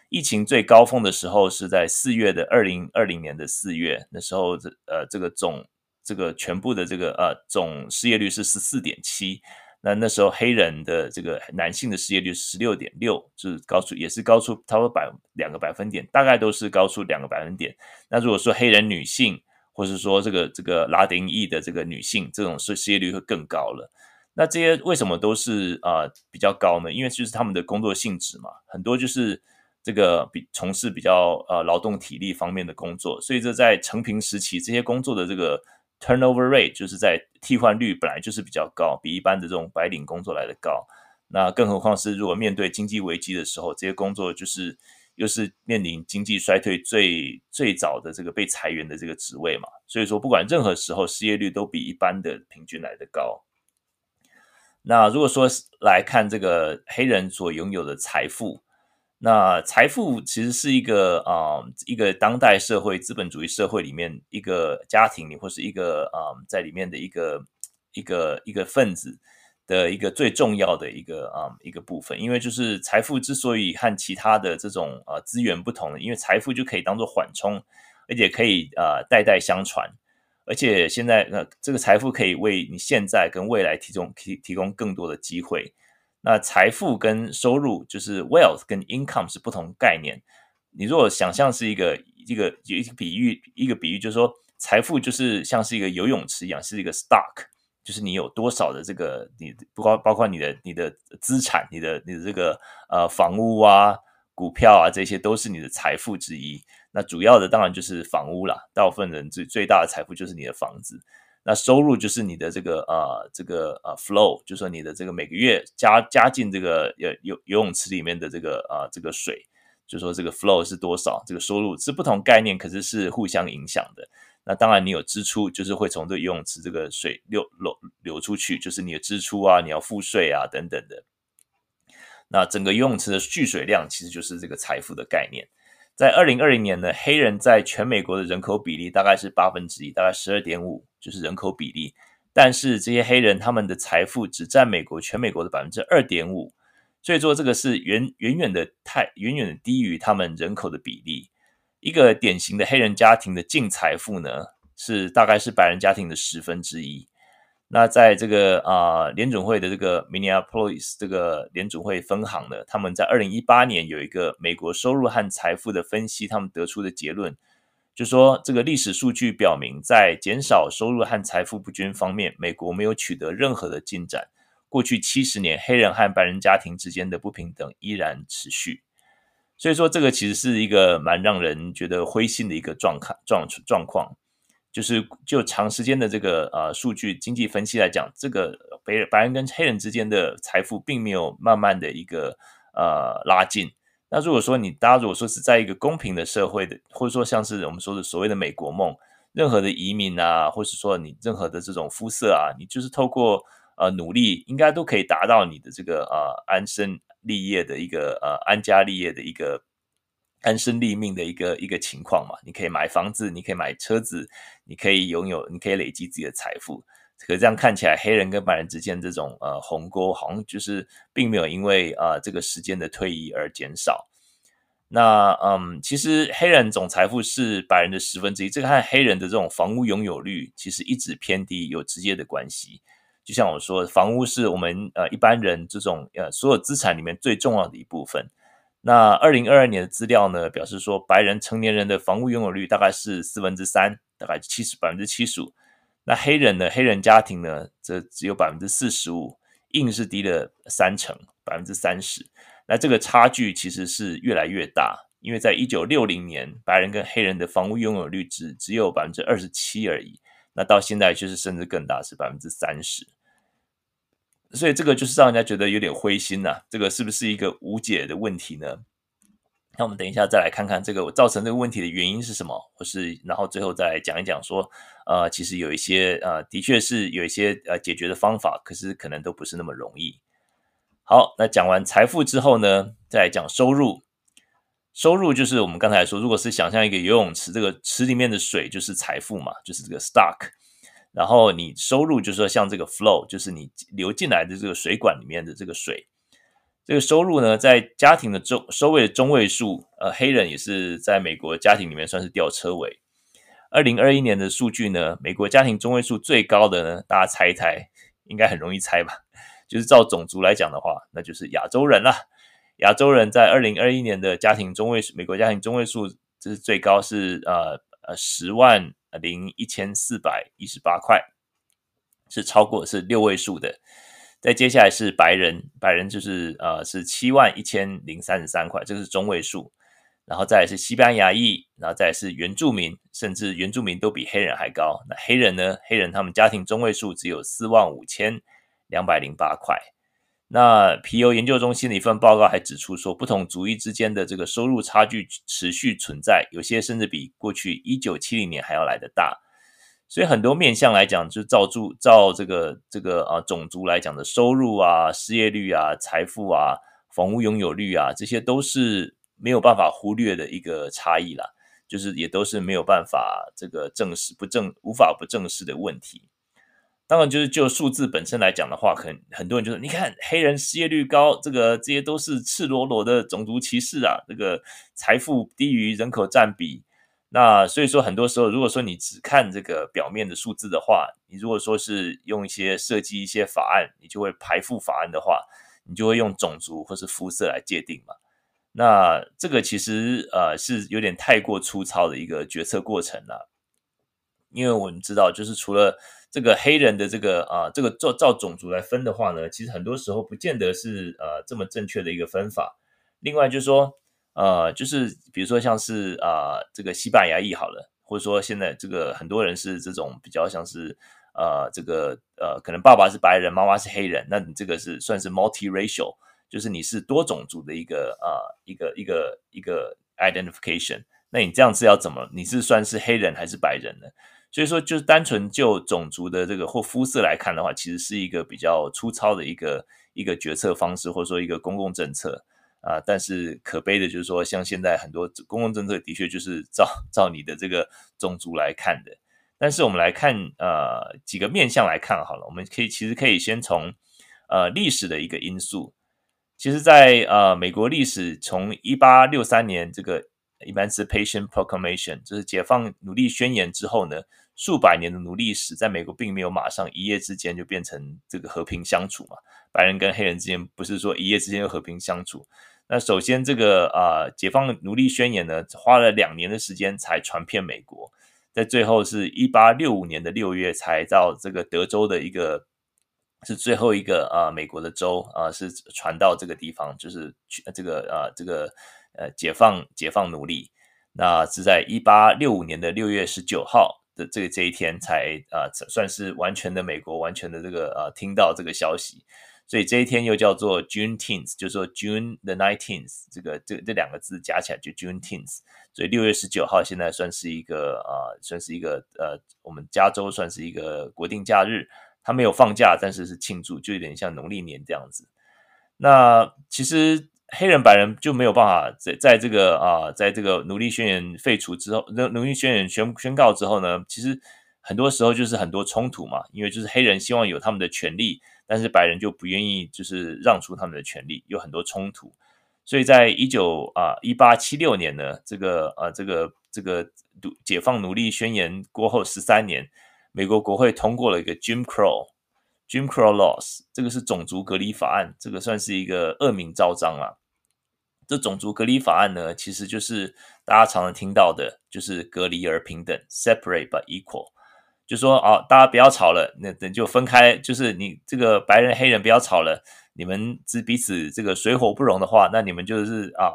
A: 疫情最高峰的时候是在四月的二零二零年的四月，那时候这呃这个总这个全部的这个呃总失业率是十四点七，那那时候黑人的这个男性的失业率是十六点六，是高出也是高出差不多百两个百分点，大概都是高出两个百分点。那如果说黑人女性，或是说这个这个拉丁裔的这个女性，这种失失业率会更高了。那这些为什么都是啊、呃、比较高呢？因为就是他们的工作性质嘛，很多就是这个比从事比较呃劳动体力方面的工作，所以这在成平时期，这些工作的这个 turnover rate 就是在替换率本来就是比较高，比一般的这种白领工作来的高。那更何况是如果面对经济危机的时候，这些工作就是。又是面临经济衰退最最早的这个被裁员的这个职位嘛，所以说不管任何时候失业率都比一般的平均来得高。那如果说来看这个黑人所拥有的财富，那财富其实是一个啊、一个当代社会资本主义社会里面一个家庭里或是一个啊、在里面的一个一个一个分子。的一个最重要的一个啊、一个部分，因为就是财富之所以和其他的这种呃资源不同，因为财富就可以当做缓冲，而且可以呃代代相传，而且现在呃这个财富可以为你现在跟未来提供提提供更多的机会。那财富跟收入就是 wealth 跟 income 是不同概念。你如果想象是一个一个一个比喻，一个比喻就是说财富就是像是一个游泳池一样，是一个 stock。就是你有多少的这个你不包包括你的你的资产，你的你的这个呃房屋啊、股票啊，这些都是你的财富之一。那主要的当然就是房屋啦，大部分人最最大的财富就是你的房子。那收入就是你的这个呃这个呃 flow，就是说你的这个每个月加加进这个游游游泳池里面的这个呃这个水，就说这个 flow 是多少，这个收入是不同概念，可是是互相影响的。那当然你有支出，就是会从这游泳池这个水流流流出去，就是你的支出啊，你要付税啊等等的。那整个游泳池的蓄水量其实就是这个财富的概念。在二零二零年呢，黑人在全美国的人口比例大概是八分之一，大概十二点五，就是人口比例。但是这些黑人他们的财富只占美国全美国的百分之二点五，所以说这个是远远远的太远远的低于他们人口的比例。一个典型的黑人家庭的净财富呢，是大概是白人家庭的十分之一。那在这个啊、联准会的这个 Minneapolis 这个联准会分行呢，他们在二零一八年有一个美国收入和财富的分析，他们得出的结论，就说这个历史数据表明，在减少收入和财富不均方面，美国没有取得任何的进展。过去七十年，黑人和白人家庭之间的不平等依然持续。所以说，这个其实是一个蛮让人觉得灰心的一个状况状状况。就是就长时间的这个呃数据经济分析来讲，这个白人白人跟黑人之间的财富并没有慢慢的一个呃拉近。那如果说你大家如果说是在一个公平的社会的，或者说像是我们说的所谓的美国梦，任何的移民啊，或是说你任何的这种肤色啊，你就是透过呃努力，应该都可以达到你的这个呃安身立业的一个呃安家立业的一个。安身立命的一个一个情况嘛，你可以买房子，你可以买车子，你可以拥有，你可以累积自己的财富。可这样看起来，黑人跟白人之间这种呃鸿沟，好像就是并没有因为呃这个时间的推移而减少。那嗯，其实黑人总财富是白人的十分之一，这个和黑人的这种房屋拥有率其实一直偏低有直接的关系。就像我说，房屋是我们呃一般人这种呃所有资产里面最重要的一部分。那二零二二年的资料呢，表示说，白人成年人的房屋拥有率大概是四分之三，大概七十百分之七十五。那黑人呢，黑人家庭呢，则只有百分之四十五，硬是低了三成，百分之三十。那这个差距其实是越来越大，因为在一九六零年，白人跟黑人的房屋拥有率只只有百分之二十七而已，那到现在就是甚至更大，是百分之三十。所以这个就是让人家觉得有点灰心呐、这个是不是一个无解的问题呢？那我们等一下再来看看这个造成这个问题的原因是什么，或是然后最后再来讲一讲说，呃，其实有一些呃，的确是有一些呃解决的方法，可是可能都不是那么容易。好，那讲完财富之后呢，再来讲收入。收入就是我们刚才说，如果是想象一个游泳池，这个池里面的水就是财富嘛，就是这个 stock。然后你收入就是说像这个 flow，就是你流进来的这个水管里面的这个水，这个收入呢，在家庭的中收入的中位数，呃，黑人也是在美国家庭里面算是吊车尾。二零二一年的数据呢，美国家庭中位数最高的呢，大家猜一猜，应该很容易猜吧？就是照种族来讲的话，那就是亚洲人啦。亚洲人在二零二一年的家庭中位数，美国家庭中位数这是最高是呃呃十万。零一千四百一十八块，是超过是六位数的。再接下来是白人，白人就是呃是七万一千零三十三块，这个是中位数。然后再是西班牙裔，然后再是原住民，甚至原住民都比黑人还高。那黑人呢？黑人他们家庭中位数只有四万五千两百零八块。那皮尤研究中心的一份报告还指出说，不同族裔之间的这个收入差距持续存在，有些甚至比过去一九七零年还要来得大。所以很多面向来讲，就照住照这个这个啊种族来讲的收入啊、失业率啊、财富啊、房屋拥有率啊，这些都是没有办法忽略的一个差异啦，就是也都是没有办法这个正视不正无法不正视的问题。当然，就是就数字本身来讲的话，很很多人就说，你看黑人失业率高，这个这些都是赤裸裸的种族歧视啊，这个财富低于人口占比。那所以说，很多时候，如果说你只看这个表面的数字的话，你如果说是用一些设计一些法案，你就会排富法案的话，你就会用种族或是肤色来界定嘛。那这个其实呃是有点太过粗糙的一个决策过程了，因为我们知道，就是除了这个黑人的这个啊，这个照照种族来分的话呢，其实很多时候不见得是呃这么正确的一个分法。另外就是说，呃，就是比如说像是啊、呃、这个西班牙裔好了，或者说现在这个很多人是这种比较像是呃这个呃可能爸爸是白人，妈妈是黑人，那你这个是算是 multiracial，就是你是多种族的一个啊、一个一个一个 identification。那你这样子要怎么？你是算是黑人还是白人呢？所以说，就是单纯就种族的这个或肤色来看的话，其实是一个比较粗糙的一个一个决策方式，或者说一个公共政策啊、但是可悲的就是说，像现在很多公共政策的确就是照照你的这个种族来看的。但是我们来看呃几个面向来看好了，我们可以其实可以先从呃历史的一个因素。其实在，在呃美国历史从一八六三年这个 Emancipation Proclamation 就是解放奴隶宣言之后呢。数百年的奴隶史，在美国并没有马上一夜之间就变成这个和平相处嘛。白人跟黑人之间不是说一夜之间就和平相处。那首先，这个啊、解放奴隶宣言呢，花了两年的时间才传遍美国，在最后是一八六五年的六月才到这个德州的一个，是最后一个啊、美国的州啊、是传到这个地方，就是去这个啊、这个呃，解放解放奴隶，那是在一八六五年的六月十九号。的这个这一天才啊、呃，算是完全的美国，完全的这个、呃，听到这个消息，所以这一天又叫做 Juneteenth，就是说 June the nineteenth，这个这这两个字加起来就 Juneteenth，所以六月十九号现在算是一个啊、呃，算是一个呃，我们加州算是一个国定假日，它没有放假，但是是庆祝，就有点像农历年这样子。那其实。黑人、白人就没有办法在在这个啊，在这个奴隶宣言废除之后，奴奴隶宣言宣宣告之后呢，其实很多时候就是很多冲突嘛，因为就是黑人希望有他们的权利，但是白人就不愿意就是让出他们的权利，有很多冲突。所以在一九啊一八七六年呢，这个啊这个这个解放奴隶宣言过后十三年，美国国会通过了一个 Jim Crow。Jim Crow Laws，这个是种族隔离法案，这个算是一个恶名昭彰啊。这种族隔离法案呢，其实就是大家常常听到的，就是隔离而平等 （separate but equal）。就说啊，大家不要吵了，那等就分开，就是你这个白人黑人不要吵了，你们只彼此这个水火不容的话，那你们就是啊，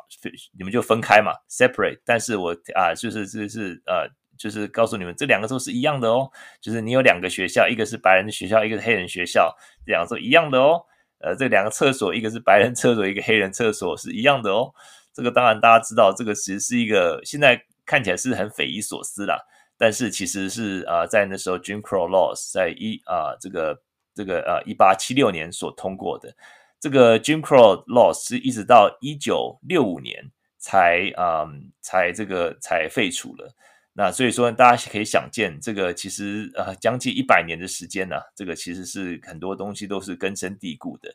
A: 你们就分开嘛，separate。但是我啊，就是就是呃。就是告诉你们，这两个都是一样的哦。就是你有两个学校，一个是白人的学校，一个是黑人学校，这两个是一样的哦。呃，这两个厕所，一个是白人厕所，一个黑人厕所，是一样的哦。这个当然大家知道，这个其实是一个现在看起来是很匪夷所思啦，但是其实是啊、在那时候 Jim Crow Laws 在一啊、这个这个呃一八七六年所通过的这个 Jim Crow Laws 是一直到一九六五年才啊、才这个才废除了。那所以说，大家可以想见，这个其实呃，将近一百年的时间呢、啊，这个其实是很多东西都是根深蒂固的。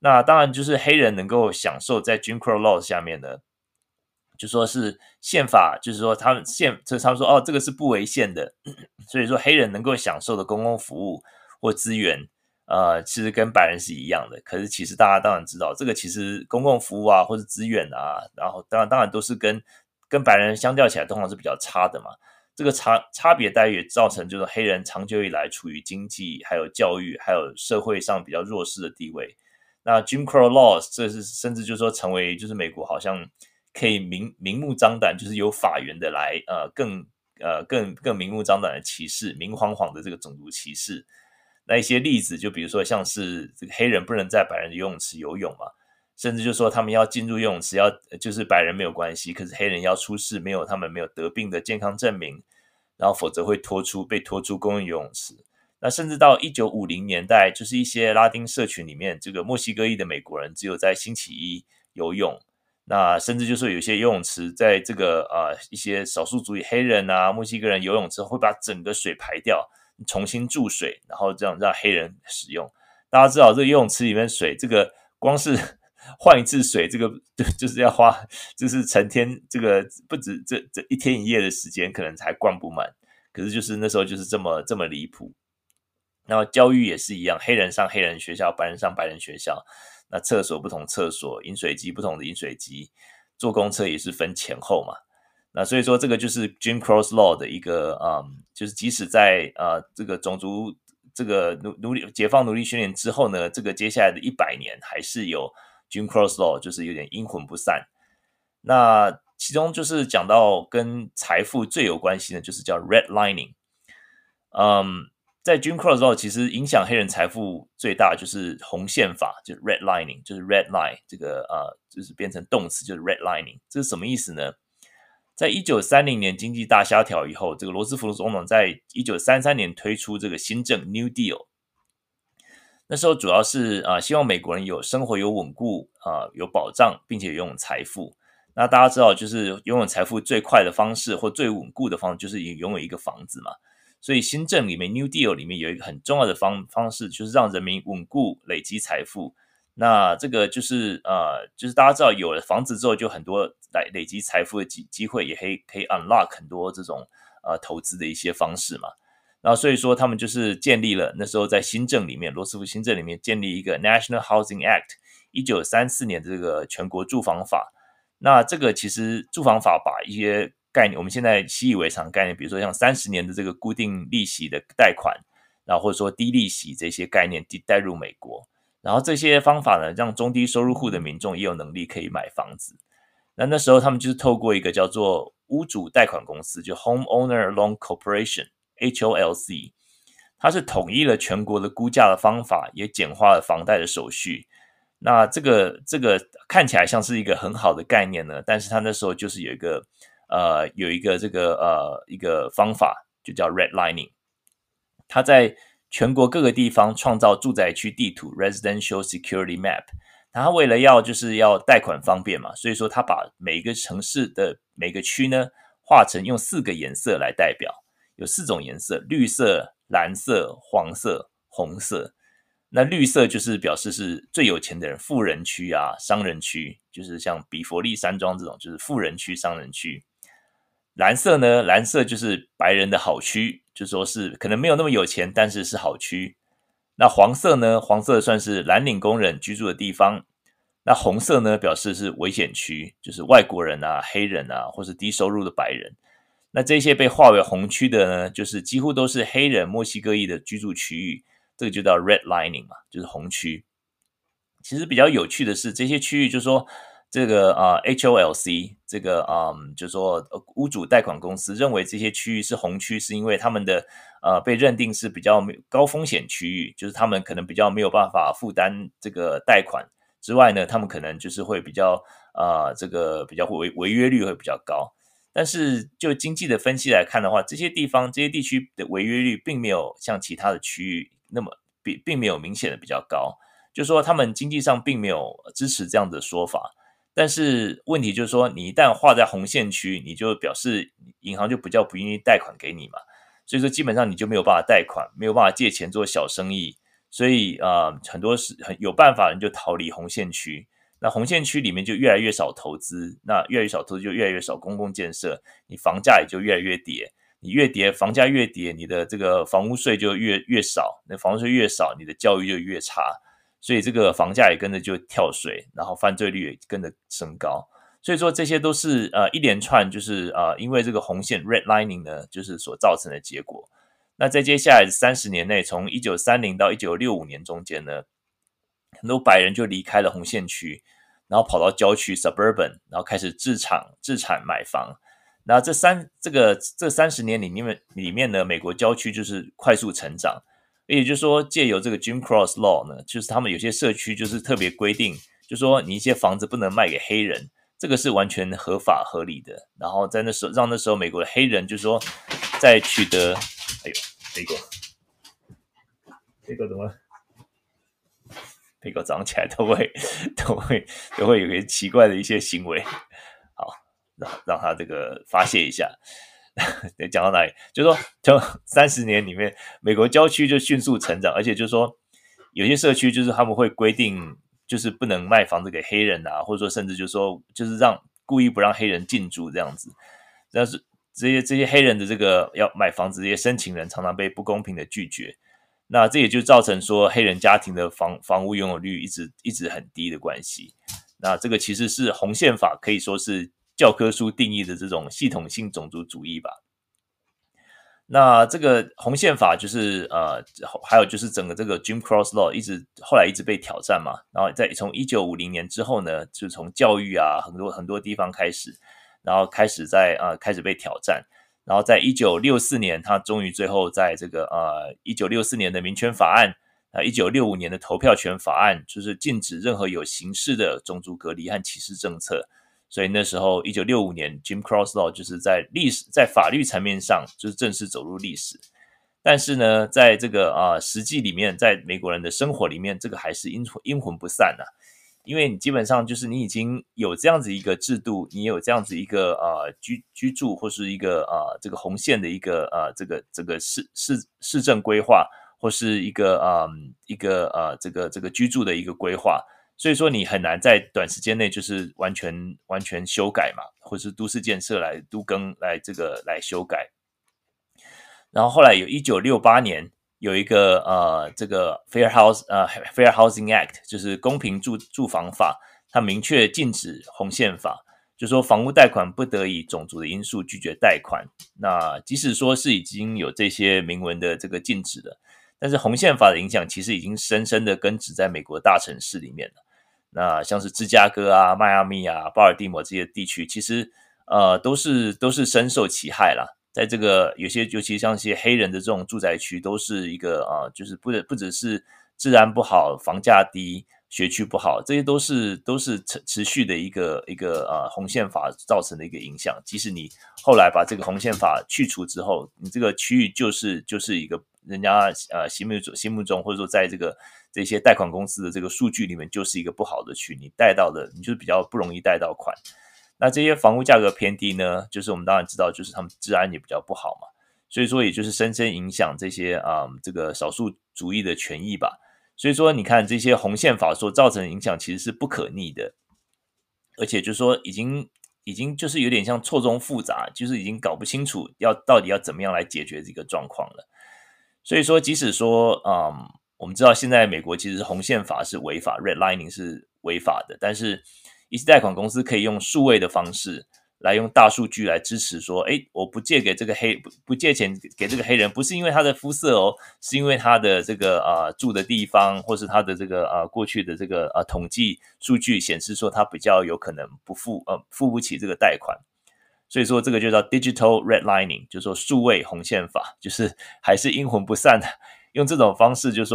A: 那当然，就是黑人能够享受在 Jim Crow Law 下面呢，就说是宪法，就是说他们宪，就他们说哦，这个是不违宪的。所以说，黑人能够享受的公共服务或资源，呃，其实跟白人是一样的。可是，其实大家当然知道，这个其实公共服务啊，或者资源啊，然后当然当然都是跟。跟白人相较起来，通常是比较差的嘛。这个差差别待遇造成，就是黑人长久以来处于经济、还有教育、还有社会上比较弱势的地位。那 Jim Crow Laws 这是甚至就是说成为就是美国好像可以明明目张胆，就是有法源的来呃更呃更更明目张胆的歧视，明晃晃的这个种族歧视。那一些例子就比如说像是这个黑人不能在白人的游泳池游泳嘛。甚至就说他们要进入游泳池，要就是白人没有关系，可是黑人要出示没有他们没有得病的健康证明，然后否则会拖出被拖出公共游泳池。那甚至到一九五零年代，就是一些拉丁社群里面，这个墨西哥裔的美国人只有在星期一游泳。那甚至就说有些游泳池在这个啊、一些少数族裔黑人啊墨西哥人游泳之后会把整个水排掉，重新注水，然后这样让黑人使用。大家知道这游泳池里面水，这个光是。换一次水，这个就就是要花，就是成天这个不止这这一天一夜的时间，可能才灌不满。可是就是那时候就是这么这么离谱。然后教育也是一样，黑人上黑人学校，白人上白人学校。那厕所不同厕所，饮水机不同的饮水机，坐公车也是分前后嘛。那所以说这个就是 Jim Crow Law 的一个啊、嗯，就是即使在啊、呃、这个种族这个奴奴隶解放奴隶训练之后呢，这个接下来的一百年还是有 Jim Cross Law 就是有点阴魂不散。那其中就是讲到跟财富最有关系的，就是叫 redlining。嗯，在 Jim Cross Law 其实影响黑人财富最大就是红线法，就是 redlining，就是 red line 这个呃，就是变成动词，就是 redlining。这是什么意思呢？在一九三零年经济大萧条以后，这个罗斯福总统在一九三三年推出这个新政 New Deal。那时候主要是啊、希望美国人有生活有稳固啊、有保障，并且拥有财富。那大家知道，就是拥有财富最快的方式或最稳固的方式，就是拥有一个房子嘛。所以新政里面 New Deal 里面有一个很重要的方方式，就是让人民稳固累积财富。那这个就是呃，就是大家知道，有了房子之后，就很多来累积财富的机机会，也可以可以 unlock 很多这种呃投资的一些方式嘛。然后所以说，他们就是建立了那时候在新政里面，罗斯福新政里面建立一个 National Housing Act，一九三四年的这个全国住房法。那这个其实住房法把一些概念，我们现在习以为常概念，比如说像三十年的这个固定利息的贷款，然后或者说低利息这些概念带入美国。然后这些方法呢，让中低收入户的民众也有能力可以买房子。那那时候他们就是透过一个叫做屋主贷款公司，就 Homeowner Loan HOLC，它是统一了全国的估价的方法，也简化了房贷的手续。那这个这个看起来像是一个很好的概念呢，但是它那时候就是有一个呃有一个这个呃一个方法，就叫 Redlining，它在。全国各个地方创造住宅区地图 （Residential Security Map），他为了要就是要贷款方便嘛，所以说他把每一个城市的每个区呢画成用四个颜色来代表，有四种颜色：绿色、蓝色、黄色、红色。那绿色就是表示是最有钱的人，富人区啊，商人区，就是像比佛利山庄这种，就是富人区、商人区。蓝色呢，蓝色就是白人的好区。就说是可能没有那么有钱，但是是好区。那黄色呢？黄色算是蓝领工人居住的地方。那红色呢？表示是危险区，就是外国人啊、黑人啊，或是低收入的白人。那这些被划为红区的呢，就是几乎都是黑人、墨西哥裔的居住区域，这个就叫 redlining 嘛，就是红区。其实比较有趣的是，这些区域就是说。这个啊，HOLC 这个啊，就是说屋主贷款公司认为这些区域是红区，是因为他们的呃被认定是比较高风险区域，就是他们可能比较没有办法负担这个贷款之外呢，他们可能就是会比较啊，这个比较违违约率会比较高。但是就经济的分析来看的话，这些地方这些地区的违约率并没有像其他的区域那么并并没有明显的比较高，就说他们经济上并没有支持这样的说法。但是问题就是说，你一旦划在红线区，你就表示银行就比较不愿意贷款给你嘛，所以说基本上你就没有办法贷款，没有办法借钱做小生意，所以啊、很多是很有办法人就逃离红线区。那红线区里面就越来越少投资，那越来越少投资就越来越少公共建设，你房价也就越来越跌，你越跌房价越跌，你的这个房屋税就越越少，那房屋税越少，你的教育就越差。所以这个房价也跟着就跳水，然后犯罪率也跟着升高。所以说这些都是呃一连串就是呃因为这个红线 redlining 呢，就是所造成的结果。那在接下来三十年内，从一九三零到一九六五年中间呢，很多白人就离开了红线区，然后跑到郊区 suburban，然后开始置产置产买房。那这三这个这三十年里面里面呢，美国郊区就是快速成长。也就是说，借由这个 Jim Crow Law 呢，就是他们有些社区就是特别规定，就说你一些房子不能卖给黑人，这个是完全合法合理的。然后在那时候，让那时候美国的黑人就说，在取得，哎呦，飞狗，飞狗怎么？狗早上起来都会都会都会有些奇怪的一些行为，好，让让他这个发泄一下。讲到哪里？就说，就三十年里面，美国郊区就迅速成长，而且就是说，有些社区就是他们会规定，就是不能卖房子给黑人啊，或者说甚至就是说，就是让故意不让黑人进驻这样子。但是这些这些黑人的这个要买房子这些申请人，常常被不公平的拒绝。那这也就造成说，黑人家庭的房房屋拥有率一直一直很低的关系。那这个其实是红线法可以说是。教科书定义的这种系统性种族主义吧。那这个红线法就是呃，还有就是整个这个 Jim Crow Law 一直后来一直被挑战嘛。然后在从一九五零年之后呢，就从教育啊很多很多地方开始，然后开始在呃开始被挑战。然后在一九六四年，他终于最后在这个呃一九六四年的民权法案啊，一九六五年的投票权法案，就是禁止任何有形式的种族隔离和歧视政策。所以那时候，一九六五年，Jim Crow Law 就是在历史、在法律层面上就是正式走入历史。但是呢，在这个啊、呃、实际里面，在美国人的生活里面，这个还是阴魂阴魂不散呐、因为你基本上就是你已经有这样子一个制度，你有这样子一个呃居居住或是一个呃这个红线的一个呃这个这个市市市政规划，或是一个呃一个呃这个这个居住的一个规划。所以说你很难在短时间内就是完全完全修改嘛，或是都市建设来都更来这个来修改。然后后来有一九六八年有一个呃这个 Fair House 呃 Fair Housing Act，就是公平住住房法，它明确禁止红线法，就说房屋贷款不得以种族的因素拒绝贷款。那即使说是已经有这些明文的这个禁止了，但是红线法的影响其实已经深深的根植在美国大城市里面了。那像是芝加哥啊、迈阿密啊、巴尔的摩这些地区，其实呃都是都是深受其害啦。在这个有些，尤其像一些黑人的这种住宅区，都是一个啊、就是不不只是治安不好、房价低、学区不好，这些都是都是持持续的一个一个啊红线法造成的一个影响。即使你后来把这个红线法去除之后，你这个区域就是就是一个人家呃心目中心目中或者说在这个。这些贷款公司的这个数据里面，就是一个不好的区，你贷到的，你就是比较不容易贷到款。那这些房屋价格偏低呢，就是我们当然知道，就是他们治安也比较不好嘛。所以说，也就是深深影响这些啊、嗯，这个少数族裔的权益吧。所以说，你看这些红线法所造成的影响，其实是不可逆的，而且就是说，已经已经就是有点像错综复杂，就是已经搞不清楚要到底要怎么样来解决这个状况了。所以说，即使说啊。嗯我们知道现在美国其实红线法是违法，redlining 是违法的，但是一些贷款公司可以用数位的方式来用大数据来支持说，诶，我不借给这个黑不不借钱给这个黑人，不是因为他的肤色哦，是因为他的这个啊、住的地方，或是他的这个啊、过去的这个啊、统计数据显示说他比较有可能不付呃付不起这个贷款，所以说这个就叫 digital redlining，就说数位红线法，就是还是阴魂不散的。用这种方式，就是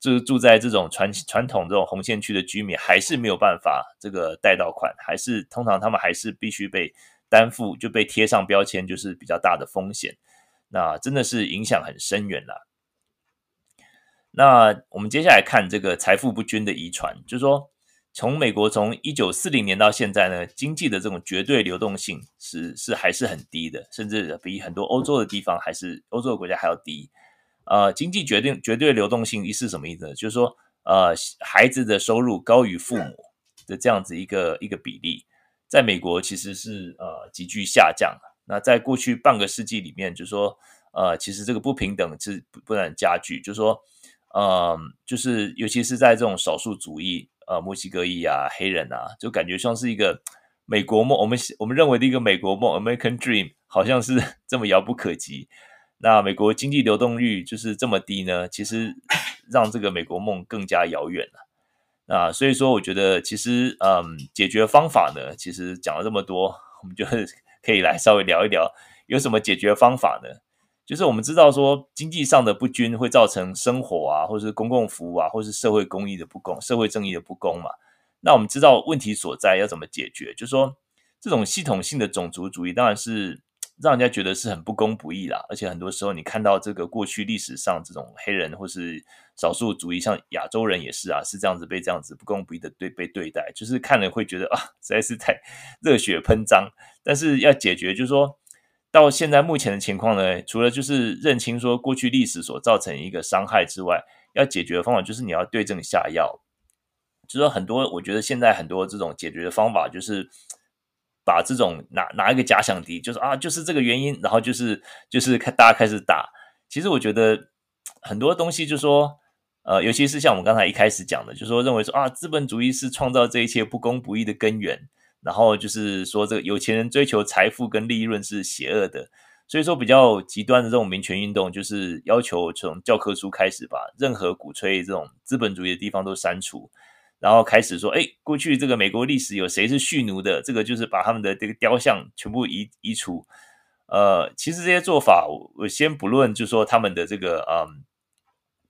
A: 就，住住在这种传传统这种红线区的居民，还是没有办法这个贷到款，还是通常他们还是必须被担负，就被贴上标签，就是比较大的风险。那真的是影响很深远了。那我们接下来看这个财富不均的遗传，就是说，从美国从一九四零年到现在呢，经济的这种绝对流动性是是还是很低的，甚至比很多欧洲的地方还是欧洲的国家还要低。呃，经济决定绝对流动性是什么意思呢？就是说，呃，孩子的收入高于父母的这样子一个一个比例，在美国其实是呃急剧下降。那在过去半个世纪里面，就是说，呃，其实这个不平等是不断加剧。就是说，呃，就是尤其是在这种少数族裔，呃，墨西哥裔啊、黑人啊，就感觉像是一个美国梦。我们我们认为的一个美国梦 （American Dream） 好像是 这么遥不可及。那美国经济流动率就是这么低呢？其实让这个美国梦更加遥远了。啊，所以说我觉得其实嗯，解决方法呢，其实讲了这么多，我们就 可以来稍微聊一聊，有什么解决方法呢？就是我们知道说经济上的不均会造成生活啊，或是公共服务啊，或是社会公益的不公、社会正义的不公嘛。那我们知道问题所在要怎么解决？就是说这种系统性的种族主义当然是。让人家觉得是很不公不义啦，而且很多时候你看到这个过去历史上这种黑人或是少数族裔，像亚洲人也是啊，是这样子被这样子不公不义的对被对待，就是看了会觉得啊，实在是太热血喷张。但是要解决，就是说到现在目前的情况呢，除了就是认清说过去历史所造成一个伤害之外，要解决的方法就是你要对症下药。就说很多，我觉得现在很多这种解决的方法就是。把这种拿拿一个假想敌，就是啊，就是这个原因，然后就是就是看大家开始打。其实我觉得很多东西，就是说，呃，尤其是像我们刚才一开始讲的，就是说认为说啊，资本主义是创造这一切不公不义的根源，然后就是说这个有钱人追求财富跟利润是邪恶的，所以说比较极端的这种民权运动，就是要求从教科书开始把任何鼓吹这种资本主义的地方都删除，然后开始说，哎，过去这个美国历史有谁是蓄奴的，这个就是把他们的这个雕像全部移移除。呃，其实这些做法，我我先不论，就说他们的这个嗯。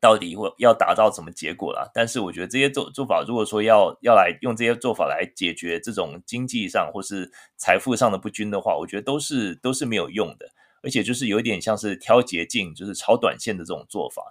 A: 到底会要达到什么结果啦？但是我觉得这些做做法，如果说要要来用这些做法来解决这种经济上或是财富上的不均的话，我觉得都是都是没有用的，而且就是有点像是挑捷径，就是炒短线的这种做法。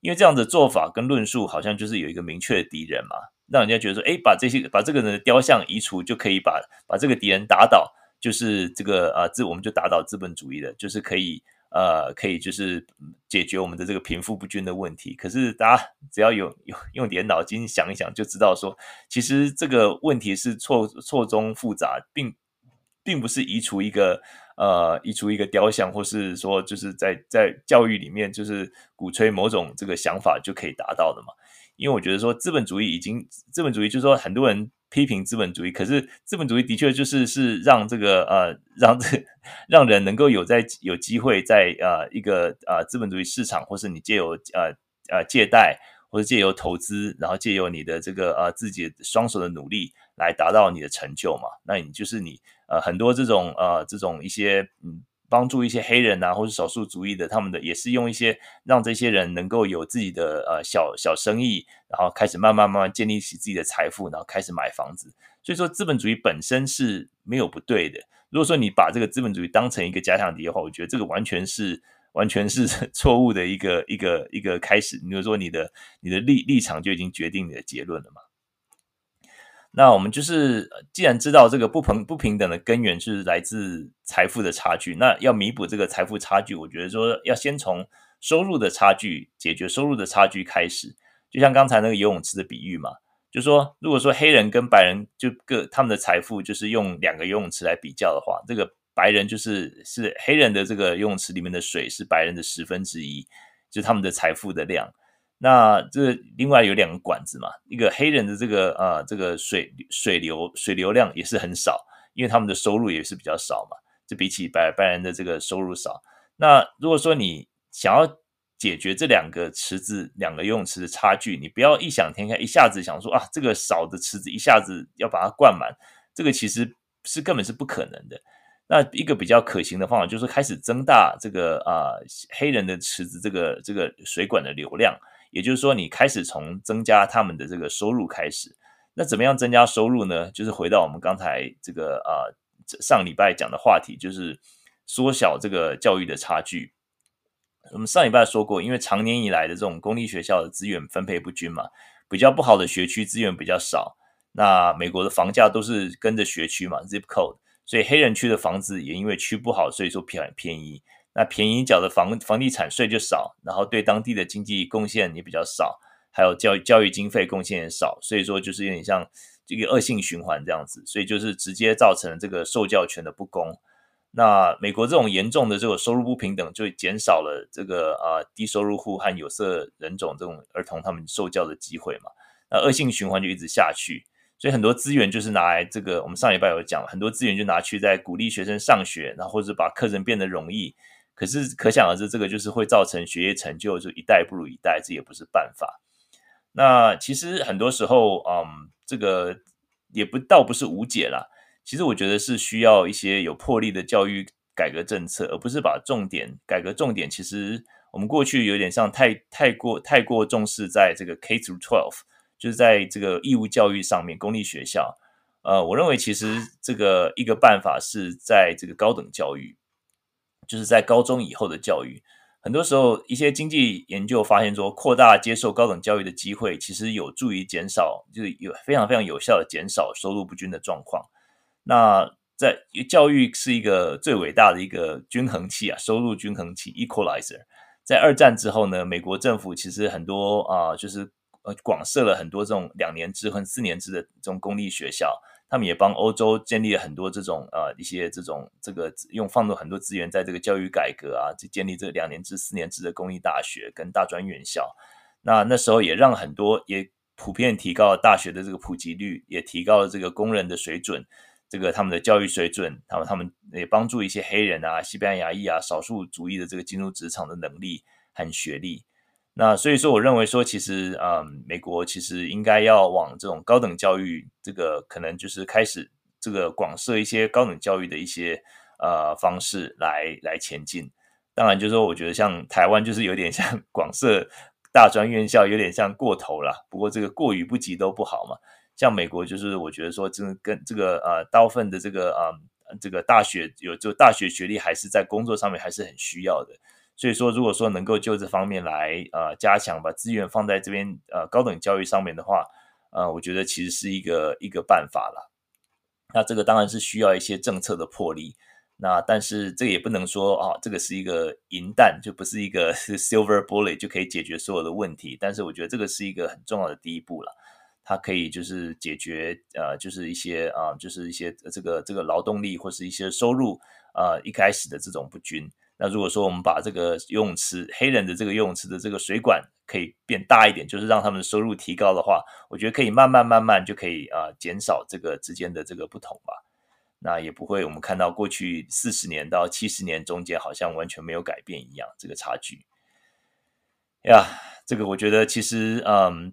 A: 因为这样的做法跟论述好像就是有一个明确的敌人嘛，让人家觉得说，哎，把这些把这个人的雕像移除就可以把把这个敌人打倒，就是这个啊这我们就打倒资本主义的，就是可以。呃，可以就是解决我们的这个贫富不均的问题。可是大家只要有有用点脑筋想一想，就知道说，其实这个问题是错错综复杂，并并不是移除一个呃移除一个雕像，或是说就是在在教育里面就是鼓吹某种这个想法就可以达到的嘛。因为我觉得说资本主义已经资本主义就是说很多人。批评资本主义，可是资本主义的确就是是让这个呃让这 让人能够有在有机会在呃一个呃资本主义市场，或是你借由呃呃借贷，或者借由投资，然后借由你的这个呃自己双手的努力来达到你的成就嘛？那你就是你呃很多这种呃这种一些嗯。帮助一些黑人啊，或是少数族裔的，他们的也是用一些让这些人能够有自己的呃小小生意，然后开始慢慢慢慢建立起自己的财富，然后开始买房子。所以说，资本主义本身是没有不对的。如果说你把这个资本主义当成一个假想敌的话，我觉得这个完全是完全是 错误的一个一个一个开始。比如说，你的你的立立场就已经决定你的结论了嘛。那我们就是，既然知道这个不平不平等的根源是来自财富的差距，那要弥补这个财富差距，我觉得说要先从收入的差距解决收入的差距开始。就像刚才那个游泳池的比喻嘛，就说如果说黑人跟白人就各他们的财富就是用两个游泳池来比较的话，这个白人就是是黑人的这个游泳池里面的水是白人的十分之一，就是他们的财富的量。那这另外有两个管子嘛，一个黑人的这个呃这个水水流水流量也是很少，因为他们的收入也是比较少嘛，就比起白白人的这个收入少。那如果说你想要解决这两个池子两个游泳池的差距，你不要异想天开，一下子想说啊这个少的池子一下子要把它灌满，这个其实是根本是不可能的。那一个比较可行的方法就是开始增大这个啊、黑人的池子这个这个水管的流量。也就是说，你开始从增加他们的这个收入开始，那怎么样增加收入呢？就是回到我们刚才这个啊、呃、上礼拜讲的话题，就是缩小这个教育的差距。我们上礼拜说过，因为长年以来的这种公立学校的资源分配不均嘛，比较不好的学区资源比较少，那美国的房价都是跟着学区嘛，zip code，所以黑人区的房子也因为区不好，所以说便便宜。那便宜缴的房房地产税就少，然后对当地的经济贡献也比较少，还有教育教育经费贡献也少，所以说就是有点像这个恶性循环这样子，所以就是直接造成了这个受教权的不公。那美国这种严重的这个收入不平等，就减少了这个啊低收入户和有色人种这种儿童他们受教的机会嘛。那恶性循环就一直下去，所以很多资源就是拿来这个，我们上礼拜有讲，很多资源就拿去在鼓励学生上学，然后或者把课程变得容易。可是可想而知，这个就是会造成学业成就就一代不如一代，这也不是办法。那其实很多时候，嗯，这个也不倒不是无解啦。其实我觉得是需要一些有魄力的教育改革政策，而不是把重点改革重点。其实我们过去有点像太太过太过重视在这个 K through twelve，就是在这个义务教育上面，公立学校。呃，我认为其实这个一个办法是在这个高等教育。就是在高中以后的教育，很多时候一些经济研究发现说，扩大接受高等教育的机会，其实有助于减少，就是有非常非常有效的减少收入不均的状况。那在教育是一个最伟大的一个均衡器啊，收入均衡器 （equalizer）。在二战之后呢，美国政府其实很多啊、就是呃广设了很多这种两年制和四年制的这种公立学校。他们也帮欧洲建立了很多这种呃一些这种这个用放了很多资源在这个教育改革啊，就建立这两年制、四年制的公立大学跟大专院校。那那时候也让很多也普遍提高了大学的这个普及率，也提高了这个工人的水准。这个他们的教育水准，他们他们也帮助一些黑人啊、西班牙裔啊、少数族裔的这个进入职场的能力和学历。那所以说，我认为说，其实啊、嗯，美国其实应该要往这种高等教育，这个可能就是开始这个广设一些高等教育的一些呃方式来来前进。当然，就是说，我觉得像台湾就是有点像 广设大专院校，有点像过头了。不过这个过于不及都不好嘛。像美国，就是我觉得说，真的跟这个呃大部分的这个啊、这个大学有就大学学历，还是在工作上面还是很需要的。所以说，如果说能够就这方面来呃加强，把资源放在这边呃高等教育上面的话，呃，我觉得其实是一个一个办法了。那这个当然是需要一些政策的魄力。那但是这个也不能说啊，这个是一个银弹，就不是一个 silver bullet 就可以解决所有的问题。但是我觉得这个是一个很重要的第一步了，它可以就是解决呃，就是一些啊，就是一些这个这个劳动力或是一些收入啊一开始的这种不均。那如果说我们把这个游泳池黑人的这个游泳池的这个水管可以变大一点，就是让他们的收入提高的话，我觉得可以慢慢慢慢就可以啊减少这个之间的这个不同吧。那也不会我们看到过去四十年到七十年中间好像完全没有改变一样，这个差距。呀，这个我觉得其实嗯。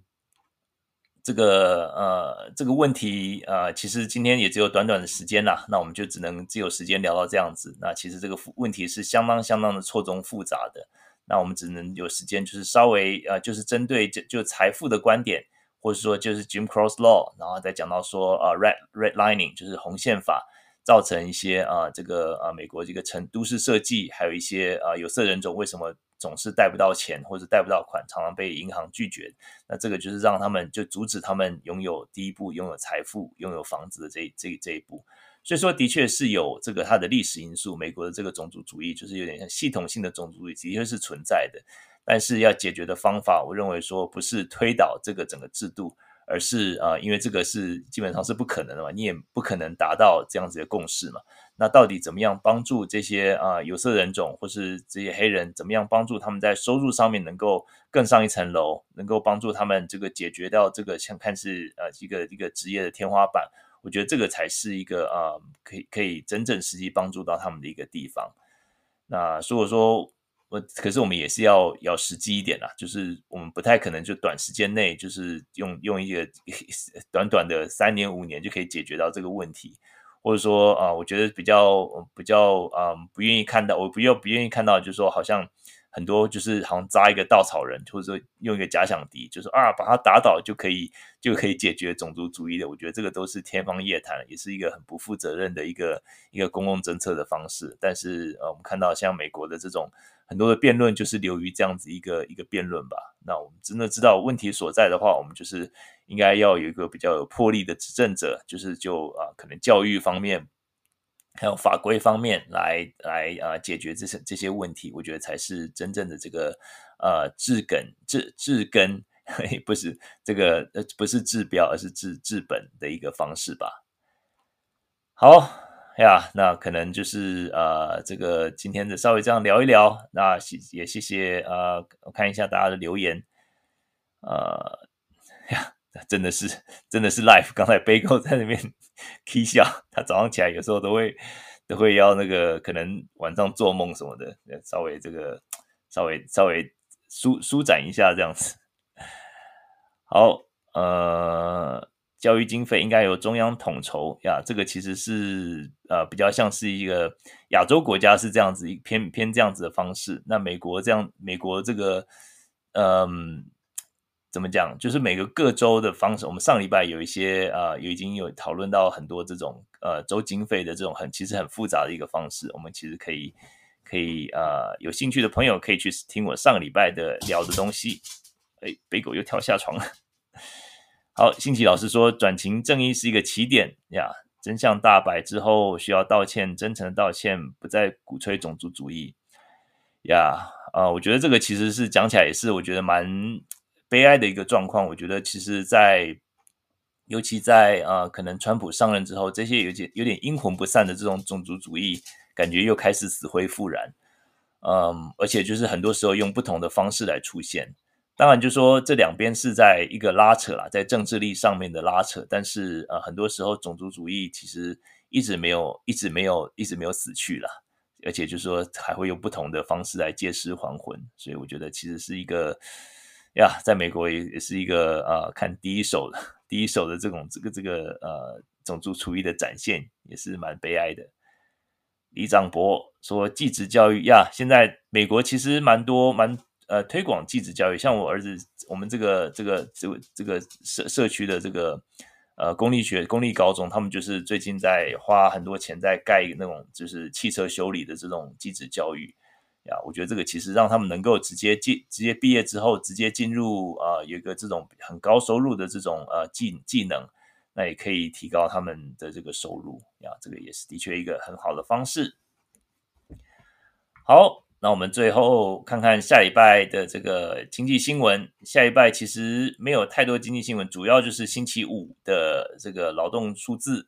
A: 这个呃，这个问题呃，其实今天也只有短短的时间啦，那我们就只能只有时间聊到这样子。那其实这个问题是相当相当的错综复杂的，那我们只能有时间就是稍微呃，就是针对就就财富的观点，或者说就是 Jim Crow Law，然后再讲到说呃，Red Redlining 就是红线法造成一些啊、这个啊、美国这个城都市设计，还有一些啊、有色人种为什么？总是贷不到钱或者贷不到款，常常被银行拒绝。那这个就是让他们就阻止他们拥有第一步拥有财富、拥有房子的这这这一步。所以说，的确是有这个它的历史因素。美国的这个种族主义就是有点像系统性的种族主义，的确是存在的。但是要解决的方法，我认为说不是推倒这个整个制度。而是啊、因为这个是基本上是不可能的嘛，你也不可能达到这样子的共识嘛。那到底怎么样帮助这些啊、有色人种或是这些黑人，怎么样帮助他们在收入上面能够更上一层楼，能够帮助他们这个解决掉这个像看似呃一个一个职业的天花板？我觉得这个才是一个啊、可以可以真正实际帮助到他们的一个地方。那如果说，我可是我们也是要要实际一点啦，就是我们不太可能就短时间内就是用用一个 短短的三年五年就可以解决到这个问题，或者说啊、我觉得比较比较啊、不愿意看到，我不要不愿意看到，就是说好像。很多就是好像扎一个稻草人，或者说用一个假想敌，就是啊把他打倒就可以就可以解决种族主义的。我觉得这个都是天方夜谭，也是一个很不负责任的一个一个公共政策的方式。但是呃，我们看到像美国的这种很多的辩论，就是流于这样子一个一个辩论吧。那我们真的知道问题所在的话，我们就是应该要有一个比较有魄力的执政者，就是就啊可能教育方面。还有法规方面来来啊、解决这些这些问题，我觉得才是真正的这个呃治根治治根，不是这个呃不是治标，而是治治本的一个方式吧。好呀，那可能就是呃这个今天的稍微这样聊一聊，那也谢谢呃我看一下大家的留言，呃呀。真的是，真的是 life。刚才 Bagel 在那边 k 笑，他早上起来有时候都会都会要那个，可能晚上做梦什么的，稍微这个稍微稍微舒舒展一下这样子。好，呃，教育经费应该由中央统筹呀，这个其实是呃比较像是一个亚洲国家是这样子偏偏这样子的方式。那美国这样，美国这个嗯。怎么讲？就是每个各州的方式，我们上礼拜有一些啊、有已经有讨论到很多这种呃州经费的这种很其实很复杂的一个方式。我们其实可以可以啊、有兴趣的朋友可以去听我上礼拜的聊的东西。哎，北狗又跳下床了。好，新奇老师说，转型正义是一个起点呀，真相大白之后需要道歉，真诚的道歉，不再鼓吹种族主义呀。啊、我觉得这个其实是讲起来也是我觉得蛮。悲哀的一个状况，我觉得其实在，尤其在啊、可能川普上任之后，这些有点有点阴魂不散的这种种族主义，感觉又开始死灰复燃。嗯，而且就是很多时候用不同的方式来出现。当然就说这两边是在一个拉扯啦，在政治力上面的拉扯，但是呃，很多时候种族主义其实一直没有、一直没有、一直没有死去啦，而且就是说还会用不同的方式来借尸还魂，所以我觉得其实是一个呀，在美国也也是一个呃，看第一手的第一手的这种这个这个呃种族主义的展现，也是蛮悲哀的。李长博说，继职教育呀，现在美国其实蛮多蛮。呃，推广继职教育，像我儿子，我们这个这个这个这个社社区的这个呃公立学公立高中，他们就是最近在花很多钱在盖那种就是汽车修理的这种继职教育呀。我觉得这个其实让他们能够直接进直接毕业之后直接进入啊、有一个这种很高收入的这种呃技技能，那也可以提高他们的这个收入呀。这个也是的确一个很好的方式。好。那我们最后看看下礼拜的这个经济新闻。下礼拜其实没有太多经济新闻，主要就是星期五的这个劳动数字。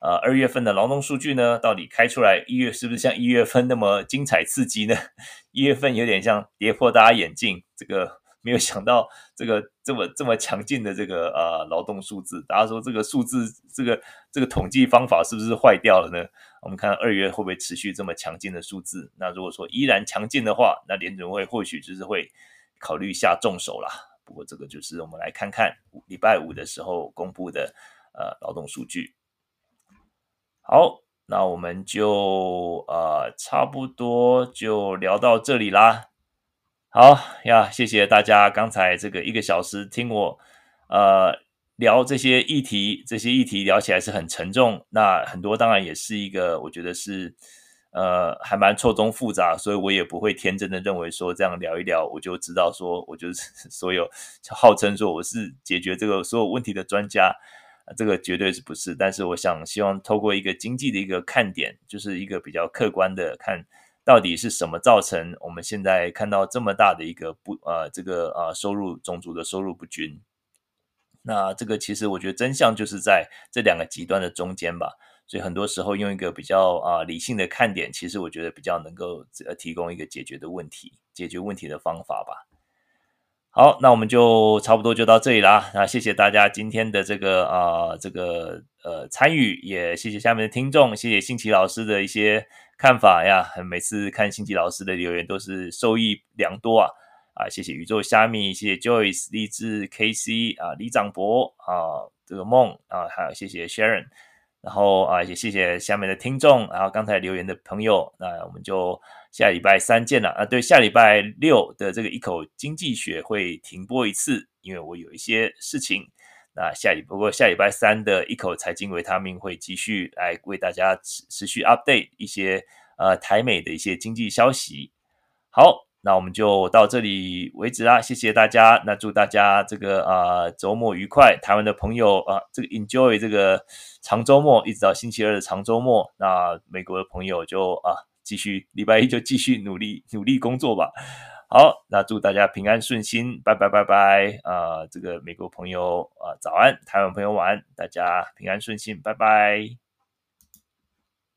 A: 呃，二月份的劳动数据呢，到底开出来，一月是不是像一月份那么精彩刺激呢？一月份有点像跌破大家眼镜，这个没有想到这个这么这么强劲的这个呃劳动数字，大家说这个数字这个这个统计方法是不是坏掉了呢？我们看二月会不会持续这么强劲的数字？那如果说依然强劲的话，那联准会或许就是会考虑下重手啦。不过这个就是我们来看看礼拜五的时候公布的呃劳动数据。好，那我们就呃差不多就聊到这里啦。好呀，谢谢大家刚才这个一个小时听我呃。聊这些议题，这些议题聊起来是很沉重。那很多当然也是一个，我觉得是呃还蛮错综复杂，所以我也不会天真的认为说这样聊一聊我就知道说，我就是 所有号称说我是解决这个所有问题的专家，这个绝对是不是。但是我想希望透过一个经济的一个看点，就是一个比较客观的看到底是什么造成我们现在看到这么大的一个不呃这个呃收入种族的收入不均。那这个其实我觉得真相就是在这两个极端的中间吧，所以很多时候用一个比较啊、理性的看点，其实我觉得比较能够呃提供一个解决的问题、解决问题的方法吧。好，那我们就差不多就到这里啦。那谢谢大家今天的这个啊、这个呃参与，也谢谢下面的听众，谢谢新奇老师的一些看法呀。每次看新奇老师的留言都是受益良多啊。啊，谢谢宇宙虾米，谢谢 Joyce、励志 KC 啊，李长博啊，这个梦啊，还有谢谢 Sharon，然后啊，也谢谢下面的听众，然后刚才留言的朋友，那我们就下礼拜三见了啊。对，下礼拜六的这个一口经济学会停播一次，因为我有一些事情。那下礼不过下礼拜三的一口财经维他命会继续来为大家持持续 update 一些呃台美的一些经济消息。好。那我们就到这里为止啦，谢谢大家。那祝大家这个啊、周末愉快，台湾的朋友啊、呃，这个 enjoy 这个长周末，一直到星期二的长周末。那美国的朋友就啊继续礼拜一就继续努力 努力工作吧。好，那祝大家平安顺心，拜拜拜拜啊！这个美国朋友啊早安，台湾朋友晚安，大家平安顺心，拜拜。